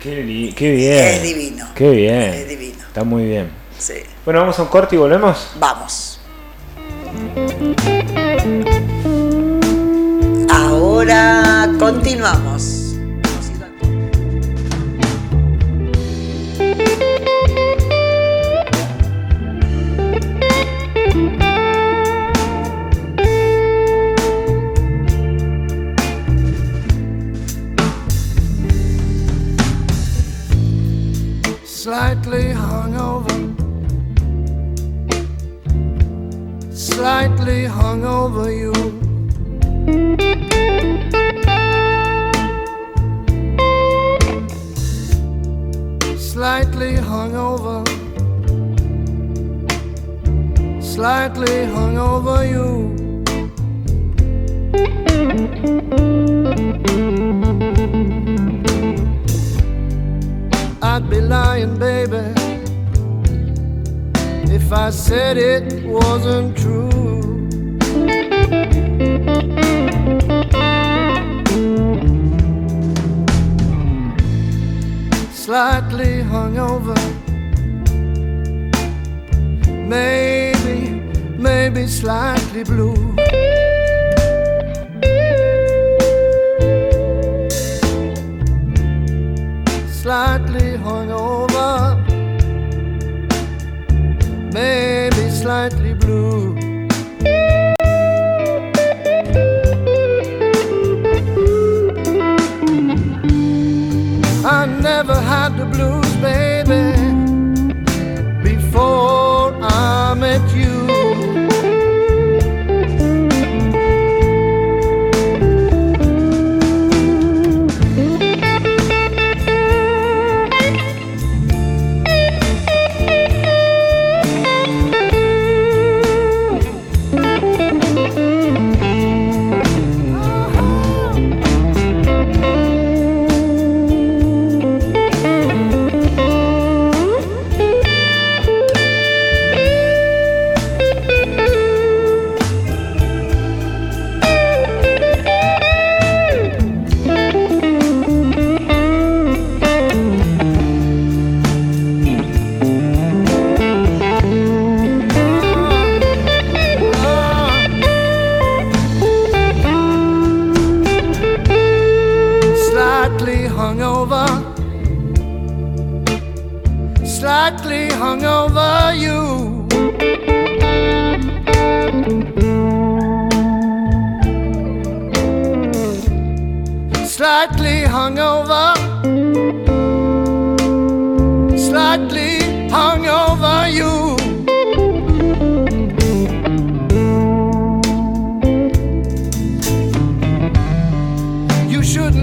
Qué, qué bien. Es divino. Qué bien. Es divino. Está muy bien. Sí. Bueno, vamos a un corte y volvemos. Vamos. Ahora continuamos. Slightly hungover, slightly hungover you. Slightly hungover, slightly hungover you. I'd be lying, baby, if I said it wasn't true. Slightly hungover, maybe, maybe slightly blue. slightly blue.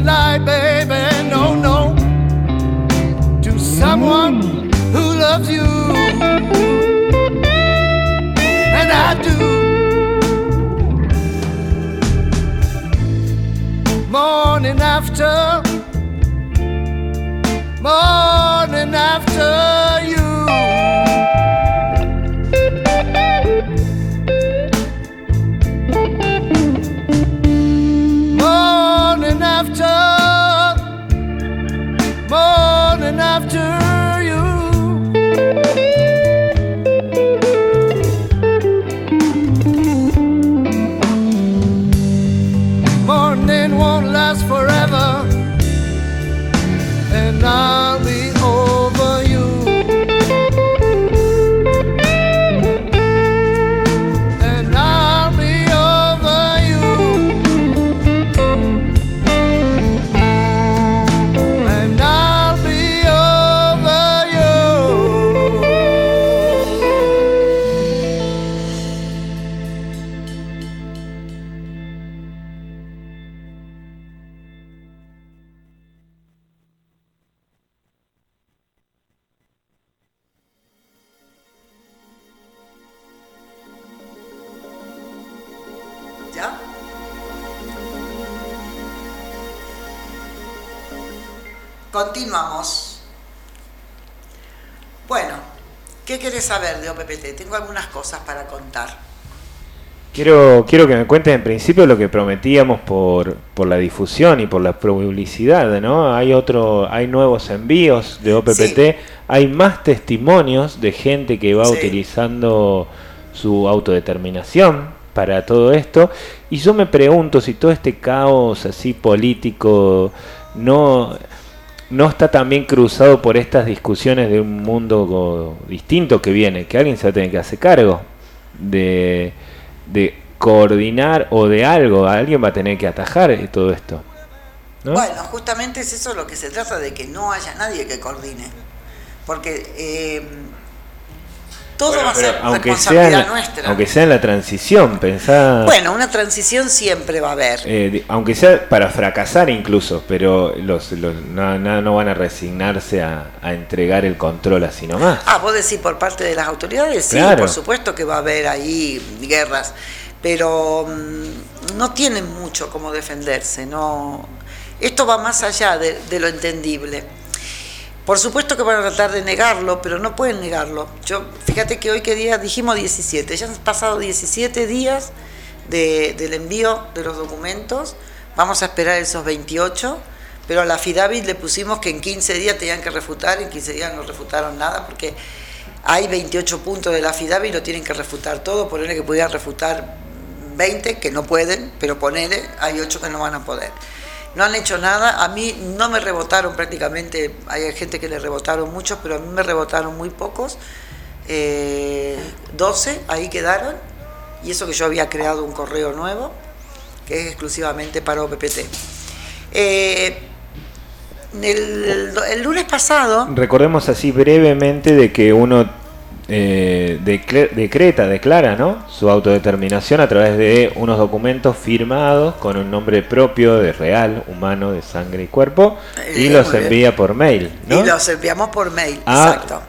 Lie, baby, no, no, to someone who loves you. And I do. Morning after, morning after ¿qué querés saber de OPPT? Tengo algunas cosas para contar. Quiero, quiero que me cuentes en principio lo que prometíamos por, por la difusión y por la publicidad, ¿no? Hay otro, hay nuevos envíos de OPPT, Sí. hay más testimonios de gente que va Sí. utilizando su autodeterminación para todo esto. Y yo me pregunto si todo este caos así político no, no está también cruzado por estas discusiones de un mundo distinto que viene, que alguien se va a tener que hacer cargo de, de coordinar o de algo, alguien va a tener que atajar todo esto. ¿no? Bueno, justamente es eso lo que se trata, de que no haya nadie que coordine. Porque eh, todo Bueno, va a ser aunque responsabilidad sea, nuestra. aunque sea en la transición, pensá, Bueno, una transición siempre va a haber. eh, aunque sea para fracasar incluso, pero los, los- no, no- no van a resignarse a, a entregar el control así nomás. Ah, vos decís por parte de las autoridades, sí, Claro. por supuesto que va a haber ahí guerras, pero mm, no tienen mucho como defenderse, no. Esto va más allá de, de lo entendible. Por supuesto que van a tratar de negarlo, pero no pueden negarlo. Yo, fíjate que hoy día dijimos 17, ya han pasado 17 días de- del envío de los documentos, vamos a esperar esos 28, pero a la FIDAVIT le pusimos que en 15 días tenían que refutar, en 15 días no refutaron nada, porque hay 28 puntos de la FIDAVIT y lo tienen que refutar todo, ponerle que pudieran refutar 20, que no pueden, pero ponele, hay 8 que no van a poder. No han hecho nada, a mí no me rebotaron prácticamente, hay gente que le rebotaron muchos, pero a mí me rebotaron muy pocos, eh, 12, ahí quedaron, y eso que yo había creado un correo nuevo, que es exclusivamente para OPPT. Eh, el, el lunes pasado, Recordemos así brevemente de que uno eh, decre- decreta, declara ¿no? su autodeterminación a través de unos documentos firmados con un nombre propio de real, humano, de sangre y cuerpo, y Eh, los muy bien. envía por mail. ¿no? y los enviamos por mail, Ah, exacto.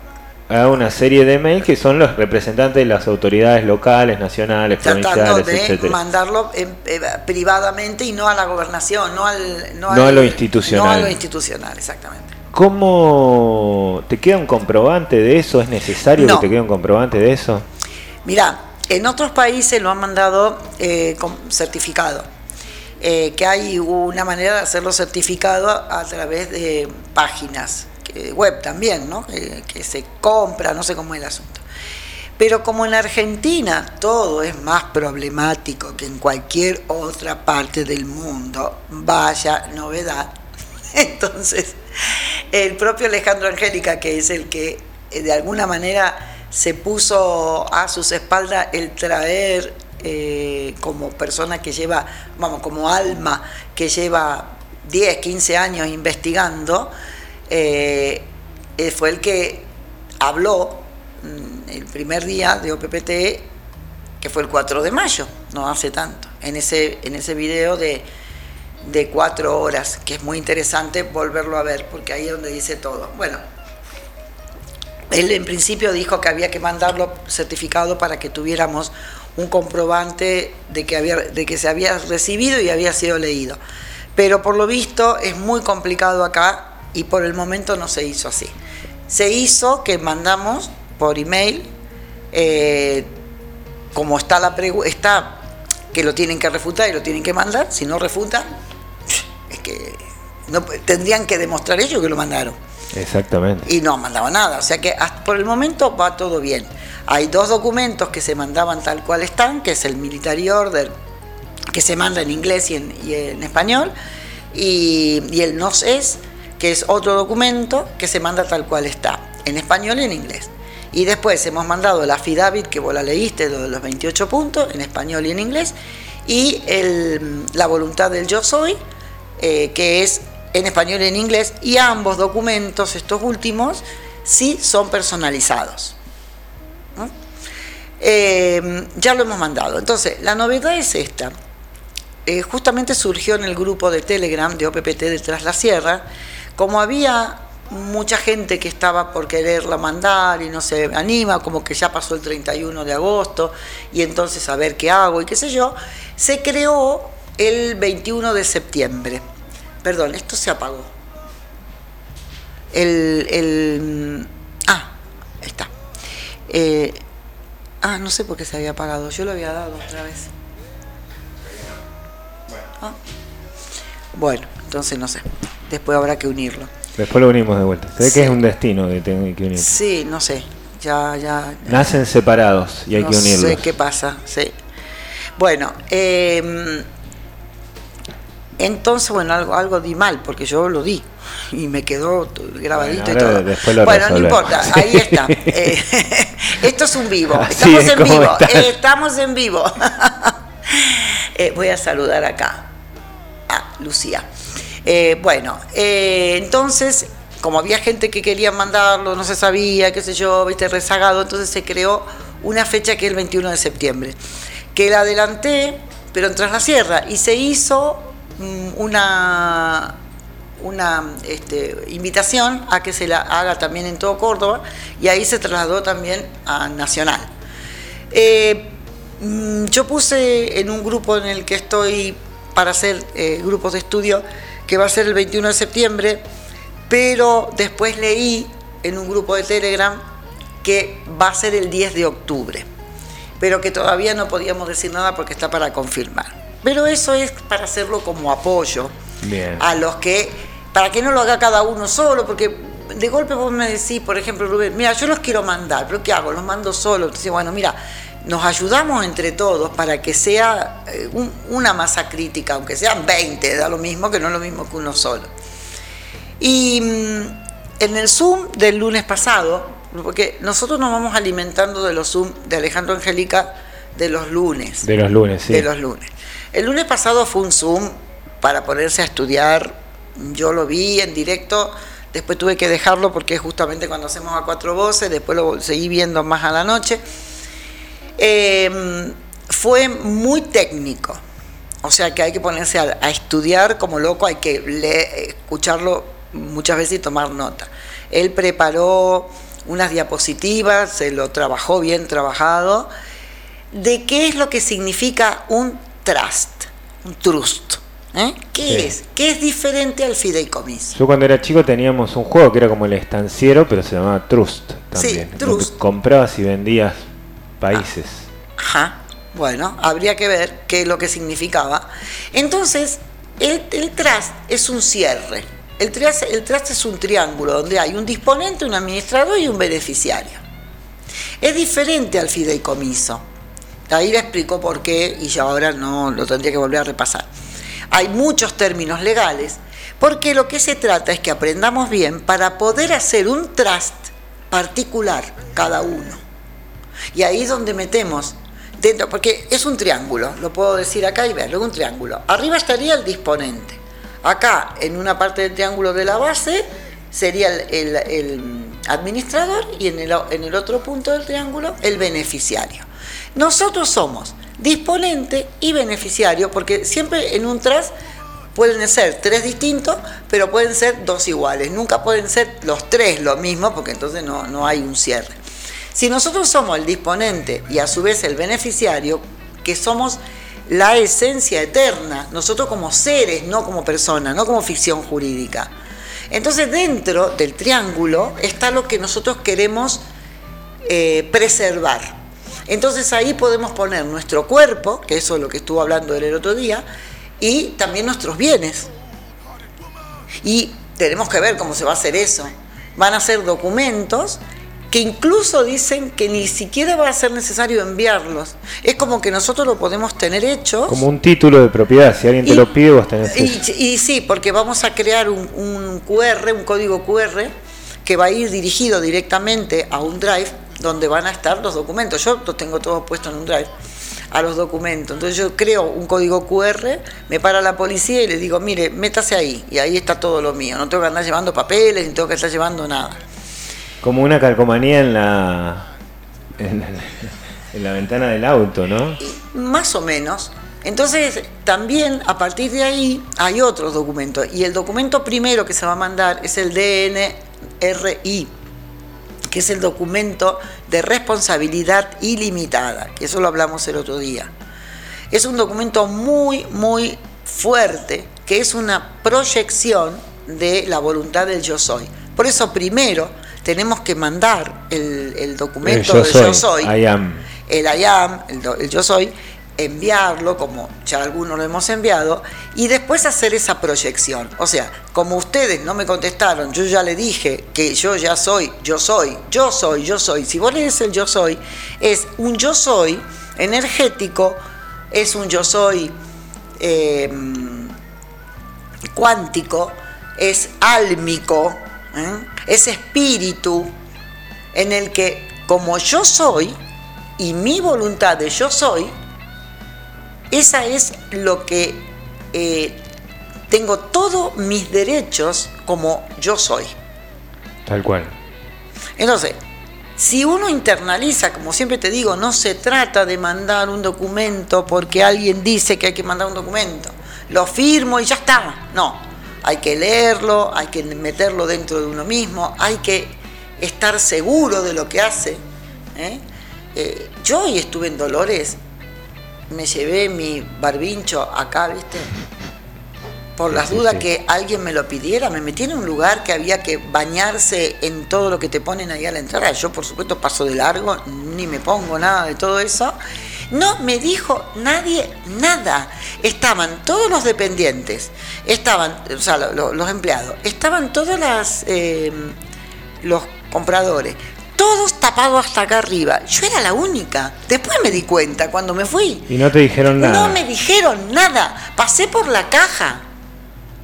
a una serie de mails que son los representantes de las autoridades locales, nacionales, tratando provinciales, de etcétera. mandarlo en- eh, privadamente y no a la gobernación, no al No a lo institucional. No a lo institucional, exactamente. ¿Cómo te queda un comprobante de eso? ¿Es necesario No. que te quede un comprobante de eso? Mira, en otros países lo han mandado eh, con certificado, eh, que hay una manera de hacerlo certificado a, través de páginas web también, ¿no? Que, que se compra, no sé cómo es el asunto. Pero como en Argentina todo es más problemático que en cualquier otra parte del mundo, vaya novedad. Entonces, el propio Alejandro Angélica, que es el que eh, de alguna manera se puso a sus espaldas el traer eh, como persona que lleva, vamos, como alma que lleva 10, 15 años investigando, eh, fue el que habló mm, el primer día de OPPT, que fue el 4 de mayo, no hace tanto, en ese, en ese video de, de cuatro horas, que es muy interesante volverlo a ver, porque ahí es donde dice todo. Bueno, él en principio dijo que había que mandarlo certificado para que tuviéramos un comprobante de que, había, de que se había recibido y había sido leído. Pero por lo visto es muy complicado acá y por el momento no se hizo así. Se hizo que mandamos por email, eh, como está la pregunta, que lo tienen que refutar y lo tienen que mandar, si no refutan, es que no, tendrían que demostrar ellos que lo mandaron Exactamente. y no mandaba nada. O sea que hasta por el momento va todo bien. Hay dos documentos que se mandaban tal cual están, que es el Military Order, que se manda en inglés y en, y en español, y, y el nos es, que es otro documento que se manda tal cual está, en español y en inglés. Y después hemos mandado la FIDAVIT, que vos la leíste, lo de los 28 puntos, en español y en inglés, y el- la voluntad del yo soy, eh, que es en español y en inglés, y ambos documentos, estos últimos, sí son personalizados. Eh, ya lo hemos mandado. Entonces, la novedad es esta. Eh, justamente surgió en el grupo de Telegram de OPPT de Tras la Sierra, como había mucha gente que estaba por quererla mandar y no se anima, como que ya pasó el 31 de agosto y entonces a ver qué hago y qué sé yo, se creó el 21 de septiembre. Perdón, esto se apagó. El, el- ah, está. Eh, ah, no sé por qué se había apagado, yo lo había dado otra vez. Ah. Bueno, entonces no sé. Después habrá que unirlo. Después lo unimos de vuelta. Se ve Sí. que es un destino que tengo que unir. Sí, no sé. Ya, ya. Nacen separados y hay no que unirlos. sé qué pasa. Sí. Bueno, eh, entonces, bueno, algo, algo di mal, porque yo lo di y me quedó grabadito Bueno, y todo. después lo bueno, no importa, ahí está. Eh, esto es un vivo. Así Estamos es en vivo. está. eh, estamos en vivo. Eh, voy a saludar acá a Lucía. Eh, bueno, eh, entonces, como había gente que quería mandarlo, no se sabía, qué sé yo, viste, rezagado, entonces se creó una fecha que es el 21 de septiembre, que la adelanté, pero en Tras la Sierra, y se hizo una una este, invitación a que se la haga también en todo Córdoba y ahí se trasladó también a Nacional. Eh, mm, yo puse en un grupo en el que estoy para hacer eh, grupos de estudio que va a ser el 21 de septiembre, pero después leí en un grupo de Telegram que va a ser el 10 de octubre, pero que todavía no podíamos decir nada porque está para confirmar. Pero eso es para hacerlo como apoyo Bien. a los que, para que no lo haga cada uno solo, porque de golpe vos me decís, por ejemplo, Rubén, mira, yo los quiero mandar, pero ¿qué hago? Los mando solo. Entonces, bueno, mira, nos ayudamos entre todos para que sea eh, un- una masa crítica, aunque sean 20, da lo mismo que no es lo mismo que uno solo. Y mm, en el Zoom del lunes pasado, porque nosotros nos vamos alimentando de los Zoom de Alejandro Angélica de los lunes De los lunes, sí. de los lunes. El lunes pasado fue un Zoom para ponerse a estudiar. Yo lo vi en directo, después tuve que dejarlo porque justamente cuando hacemos a cuatro voces, después lo seguí viendo más a la noche. Eh, fue muy técnico, o sea que hay que ponerse a, estudiar como loco, hay que escucharlo muchas veces y tomar nota. Él preparó unas diapositivas, se lo trabajó bien trabajado, de qué es lo que significa un trust, un trust. ¿eh? ¿Qué Sí. es? ¿Qué es diferente al fideicomiso? Yo cuando era chico teníamos un juego que era como el estanciero, pero se llamaba Trust también. Sí, Trust. Comprabas y vendías países. Ajá. Bueno, habría que ver qué es lo que significaba. Entonces, el, el trust es un cierre. El trust, el trust es un triángulo donde hay un disponente, un administrador y un beneficiario. Es diferente al fideicomiso. Ahí le explicó por qué y yo ahora no lo tendría que volver a repasar. Hay muchos términos legales porque lo que se trata es que aprendamos bien para poder hacer un trust particular cada uno. Y ahí es donde metemos dentro, porque es un triángulo, lo puedo decir acá y verlo, es un triángulo. Arriba estaría el disponente. Acá, en una parte del triángulo de la base, sería el- el administrador y en el, en el otro punto del triángulo, el beneficiario. Nosotros somos disponente y beneficiario, porque siempre en un trust pueden ser tres distintos, pero pueden ser dos iguales. Nunca pueden ser los tres lo mismo, porque entonces no, no hay un cierre. Si nosotros somos el disponente y a su vez el beneficiario, que somos la esencia eterna, nosotros como seres, no como personas, no como ficción jurídica. Entonces dentro del triángulo está lo que nosotros queremos eh, preservar. Entonces ahí podemos poner nuestro cuerpo, que eso es lo que estuvo hablando él el otro día, y también nuestros bienes. Y tenemos que ver cómo se va a hacer eso. Van a ser documentos que incluso dicen que ni siquiera va a ser necesario enviarlos. Es como que nosotros lo podemos tener hecho. Como un título de propiedad, si alguien te Y- lo pide, vos tenés Y, eso. y sí, porque vamos a crear un, un QR, un código QR, que va a ir dirigido directamente a un drive donde van a estar los documentos. Yo lo tengo todo puesto en un drive, a los documentos. Entonces yo creo un código QR, me para la policía y le digo, mire, métase ahí, y ahí está todo lo mío. No tengo que andar llevando papeles, ni tengo que estar llevando nada. Como una calcomanía en la, en, la ventana del auto, ¿no? Más o menos. Entonces, también a partir de ahí hay otros documentos. Y el documento primero que se va a mandar es el DNRI, que es el documento de responsabilidad ilimitada, que eso lo hablamos el otro día. Es un documento muy, muy fuerte, que es una proyección de la voluntad del yo soy. Por eso primero tenemos que mandar el, el documento El del yo soy I am. el I am, el, do- el yo soy, enviarlo, como ya algunos lo hemos enviado, y después hacer esa proyección. O sea, como ustedes no me contestaron, yo ya le dije que yo ya soy, yo soy, yo soy, yo soy. Si vos lees el yo soy, es un yo soy energético, es un yo soy eh, cuántico, es álmico, ¿eh? Es espíritu, en el que como yo soy y mi voluntad de yo soy, esa es lo que eh, tengo todos mis derechos como yo soy. Tal cual. Entonces, si uno internaliza, como siempre te digo, no se trata de mandar un documento porque alguien dice que hay que mandar un documento. Lo firmo y ya está. No, hay que leerlo, hay que meterlo dentro de uno mismo, hay que estar seguro de lo que hace. ¿eh? Eh, yo hoy estuve en Dolores, me llevé mi barbincho acá, ¿viste? por Sí, las sí, dudas sí. que alguien me lo pidiera, me metí en un lugar que había que bañarse en todo lo que te ponen ahí a la entrada. Yo, por supuesto, paso de largo, ni me pongo nada de todo eso. No me dijo nadie nada. Estaban todos los dependientes, estaban, o sea, lo- lo- los empleados, estaban todos las, eh, los compradores, todos tapados hasta acá arriba. Yo era la única. Después me di cuenta cuando me fui. Y no te dijeron nada. No me dijeron nada. Pasé por la caja.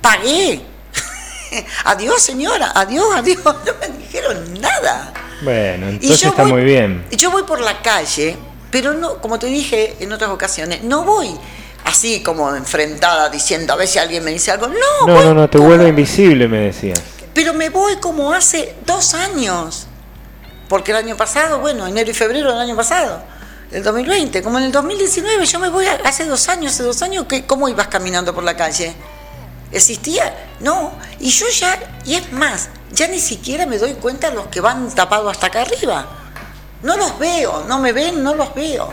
Pagué. adiós, señora. Adiós, adiós. No me dijeron nada. Bueno, entonces está voy- muy bien. Yo voy por la calle, pero no, como te dije en otras ocasiones, no voy así como enfrentada diciendo a ver si alguien me dice algo. No, No, voy no, no, te como- vuelve invisible, me decías. Pero me voy como hace dos años. Porque el año pasado, bueno, enero y febrero del año pasado, del 2020, como en el 2019, yo me voy a- hace dos años, hace dos años, que ¿cómo ibas caminando por la calle? ¿Existía? No. Y yo ya, y es más, ya ni siquiera me doy cuenta de los que van tapados hasta acá arriba. No los veo, no me ven, no los veo.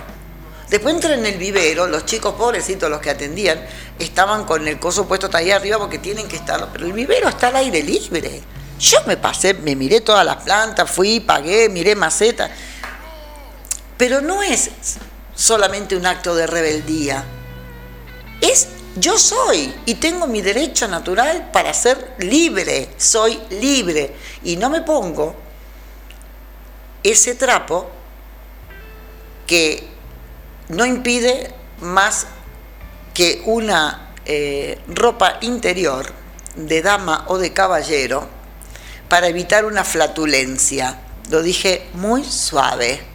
Después entré en el vivero, los chicos pobrecitos, los que atendían, estaban con el coso puesto ahí arriba porque tienen que estar. Pero el vivero está al aire libre. Yo me pasé, me miré todas las plantas, fui, pagué, miré macetas. Pero no es solamente un acto de rebeldía. Es yo soy y tengo mi derecho natural para ser libre. Soy libre. Y no me pongo ese trapo que no impide más que una eh, ropa interior de dama o de caballero para evitar una flatulencia. Lo dije muy suave.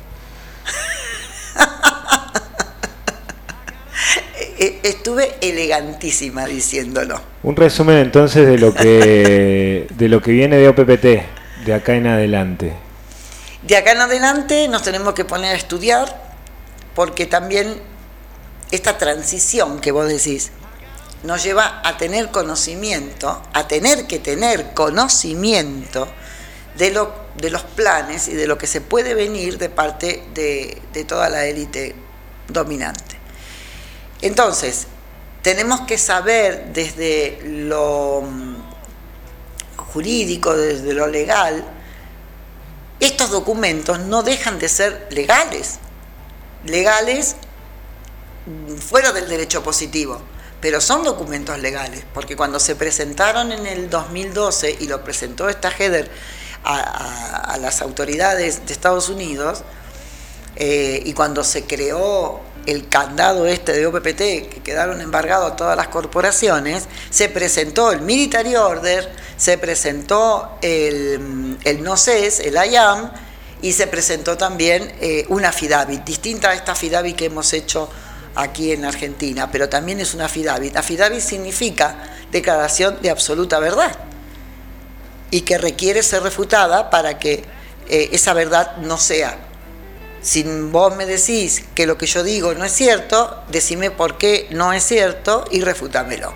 E- Estuve elegantísima diciéndolo. Un resumen entonces de lo que de lo que viene de OPPT de acá en adelante. De acá en adelante nos tenemos que poner a estudiar porque también esta transición que vos decís nos lleva a tener conocimiento, a tener que tener conocimiento de, lo, de los planes y de lo que se puede venir de parte de, de toda la élite dominante. Entonces, tenemos que saber desde lo mm, jurídico, desde lo legal, estos documentos no dejan de ser legales, legales fuera del derecho positivo, pero son documentos legales, porque cuando se presentaron en el 2012 y lo presentó esta Heather a, las autoridades de Estados Unidos eh, y cuando se creó el candado este de OPPT, que quedaron embargados todas las corporaciones, se presentó el Military Order, se presentó el, el NOCES, el IAM, y se presentó también eh, una affidavit, distinta a esta affidavit que hemos hecho aquí en Argentina, pero también es una affidavit. Affidavit significa declaración de absoluta verdad y que requiere ser refutada para que eh, esa verdad no sea. Si vos me decís que lo que yo digo no es cierto, decime por qué no es cierto y refútamelo.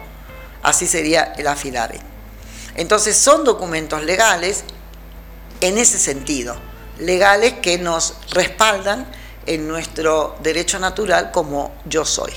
Así sería el affidavit. Entonces son documentos legales en ese sentido, legales que nos respaldan en nuestro derecho natural como yo soy.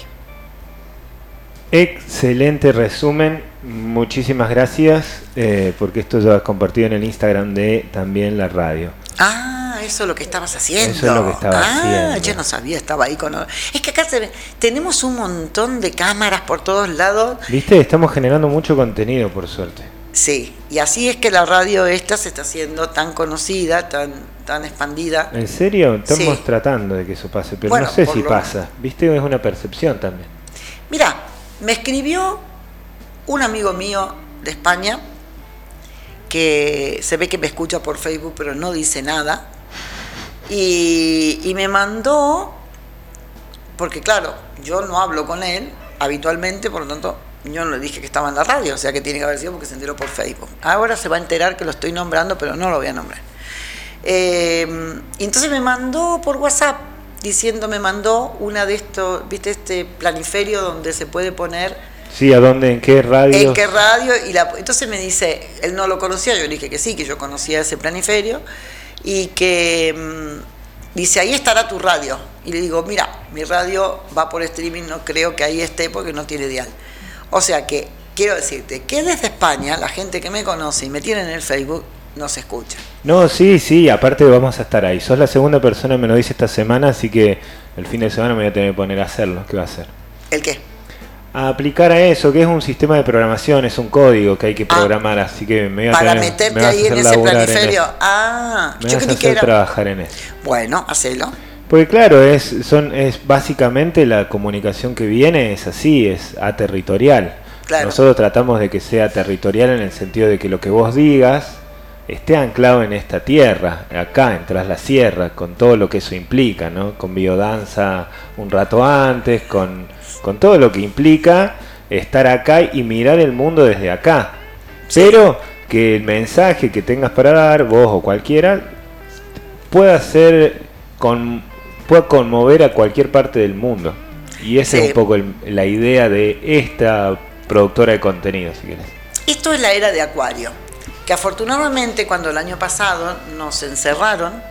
Excelente resumen, muchísimas gracias, eh, porque esto ya has compartido en el Instagram de también la radio. Ah, eso es lo que estabas haciendo. Eso es lo que estaba ah, haciendo. yo no sabía, estaba ahí con... Es que acá se ve- tenemos un montón de cámaras por todos lados. ¿Viste? Estamos generando mucho contenido, por suerte. Sí, y así es que la radio esta se está haciendo tan conocida, tan, tan expandida. ¿En serio? Estamos Sí. tratando de que eso pase, pero Bueno, no sé si pasa. ¿Viste? Es una percepción también. Mira, me escribió un amigo mío de España que se ve que me escucha por Facebook pero no dice nada y, y me mandó, porque claro, yo no hablo con él habitualmente, por lo tanto yo no le dije que estaba en la radio, o sea que tiene que haber sido porque se enteró por Facebook. Ahora se va a enterar que lo estoy nombrando pero no lo voy a nombrar. Eh, y entonces me mandó por WhatsApp diciendo, me mandó una de estos, viste, este planiferio donde se puede poner Sí, ¿a dónde? ¿En qué radio? en qué radio. Y la, entonces me dice, él no lo conocía, yo le dije que sí, que yo conocía ese planiferio. Y que mm, dice, ahí estará tu radio. Y le digo, mira, mi radio va por streaming, no creo que ahí esté porque no tiene dial. O sea que, quiero decirte, que desde España, la gente que me conoce y me tiene en el Facebook, no se escucha. No, sí, sí, aparte vamos a estar ahí. Sos la segunda persona que me lo dice esta semana, así que el fin de semana me voy a tener que poner a hacerlo. ¿Qué va a hacer? ¿El qué? A aplicar a eso, que es un sistema de programación, es un código que hay que Ah. programar, así que me voy a Para tener- me meterte ahí en ese en planiferio. eso. Ah, Me yo creí que era... trabajar en eso. Bueno, hacelo. Porque claro, es, son, es básicamente la comunicación que viene es así, es aterritorial. Claro. Nosotros tratamos de que sea territorial en el sentido de que lo que vos digas esté anclado en esta tierra, acá, en Tras la Sierra, con todo lo que eso implica, ¿no? Con biodanza un rato antes, con, con todo lo que implica estar acá y mirar el mundo desde acá. Pero que el mensaje que tengas para dar, vos o cualquiera, pueda ser con pueda conmover a cualquier parte del mundo y esa Sí. es un poco el- la idea de esta productora de contenido si querés Esto es la era de Acuario, que afortunadamente cuando el año pasado nos encerraron,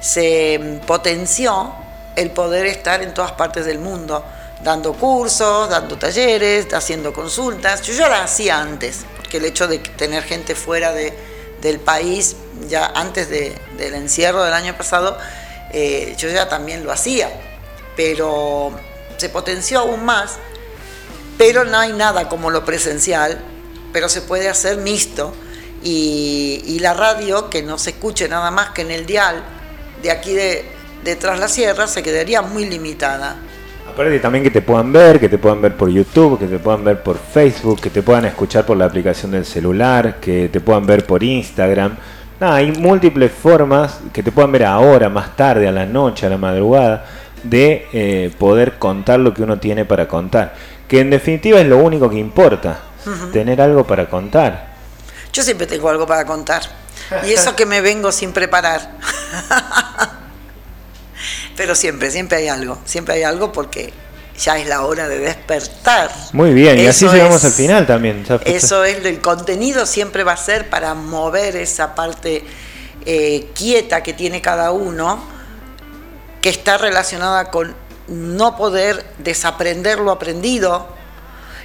se potenció el poder estar en todas partes del mundo, dando cursos, dando talleres, haciendo consultas. Yo ya las hacía antes, porque el hecho de tener gente fuera de- del país, ya antes de- del encierro del año pasado, eh, yo ya también lo hacía, pero se potenció aún más pero no hay nada como lo presencial, pero se puede hacer mixto. Y, la radio, que no se escuche nada más que en el dial de aquí de, de Tras la Sierra, se quedaría muy limitada. aparte también que te puedan ver que te puedan ver por YouTube que te puedan ver por Facebook que te puedan escuchar por la aplicación del celular que te puedan ver por Instagram Nada, hay múltiples formas que te puedan ver ahora más tarde a la noche a la madrugada de eh, poder contar lo que uno tiene para contar que en definitiva es lo único que importa tener algo para contar Yo siempre tengo algo para contar. Y eso que me vengo sin preparar. Pero siempre, siempre hay algo. Siempre hay algo porque ya es la hora de despertar. Muy bien, y así llegamos es- al final también. ya Eso es, lo- el contenido siempre va a ser para mover esa parte eh, quieta que tiene cada uno, que está relacionada con no poder desaprender lo aprendido,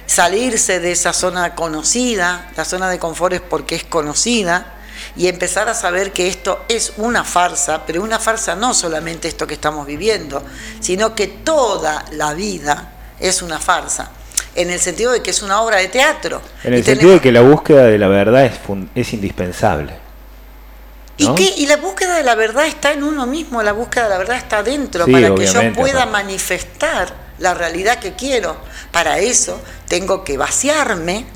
salirse de esa zona conocida, la zona de confort es porque es conocida, y empezar a saber que esto es una farsa, pero una farsa no solamente esto que estamos viviendo, sino que toda la vida es una farsa, en el sentido de que es una obra de teatro. En el Y sentido de que la búsqueda de la verdad es, fun- es indispensable. ¿no? ¿Y, qué? y la búsqueda de la verdad está en uno mismo, la búsqueda de la verdad está dentro, Sí, para que yo pueda manifestar la realidad que quiero. Para eso tengo que vaciarme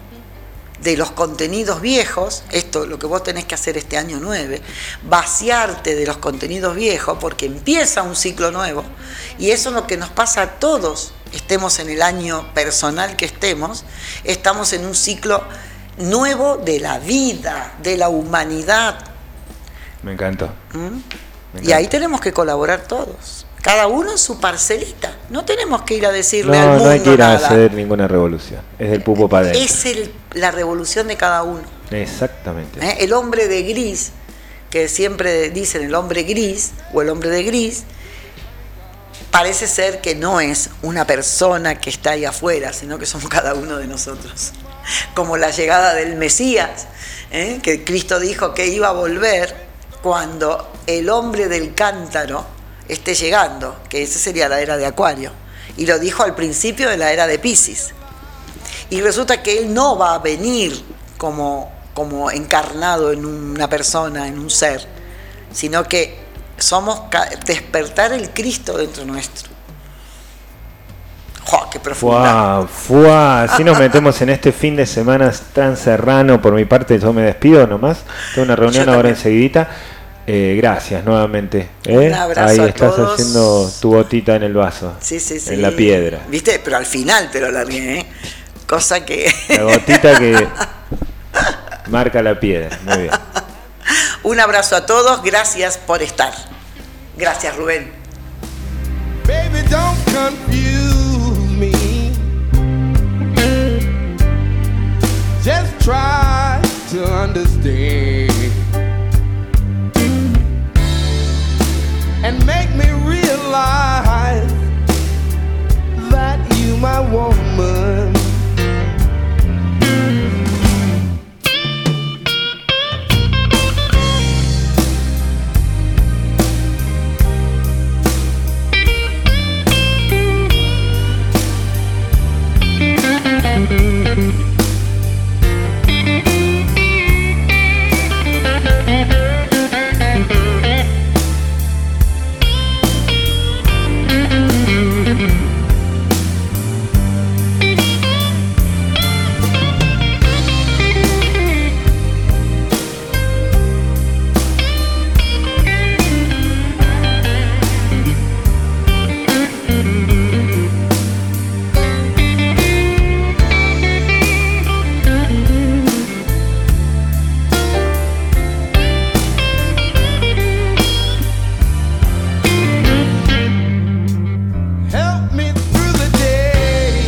de los contenidos viejos, esto lo que vos tenés que hacer este año 9, vaciarte de los contenidos viejos porque empieza un ciclo nuevo y eso es lo que nos pasa a todos, estemos en el año personal que estemos, estamos en un ciclo nuevo de la vida, de la humanidad. Me encantó. ¿m? Me Y encanta. ahí tenemos que colaborar todos, cada uno en su parcelita, no tenemos que ir a decirle al No, mundo no hay que ir a hacer ninguna revolución. Es del pupo para adentro. Es el- la revolución de cada uno. Exactamente. ¿eh? El hombre de gris, que siempre dicen el hombre gris o el hombre de gris, parece ser que no es una persona que está ahí afuera, sino que somos cada uno de nosotros. Como la llegada del Mesías, ¿eh? que Cristo dijo que iba a volver cuando el hombre del cántaro esté llegando, que esa sería la era de Acuario. Y lo dijo al principio de la era de Pisces. Y resulta que él no va a venir como, como encarnado en una persona, en un ser, sino que somos despertar el Cristo dentro nuestro. ¡Jo, qué profunda! Fuá. Así nos metemos en este fin de semana tan serrano. Por mi parte, yo me despido nomás. Tengo una reunión ahora enseguidita. Eh, gracias nuevamente. ¿eh? Un abrazo Ahí a estás todos. haciendo tu gotita en el vaso. Sí, sí, sí. En la piedra. ¿Viste? Pero al final te lo largué, ¿eh? Cosa que... La gotita que marca la piedra. Muy bien. Un abrazo a todos, gracias por estar. Gracias, Rubén. Baby, don't confuse me. Just try to understand and make me realize that you my woman.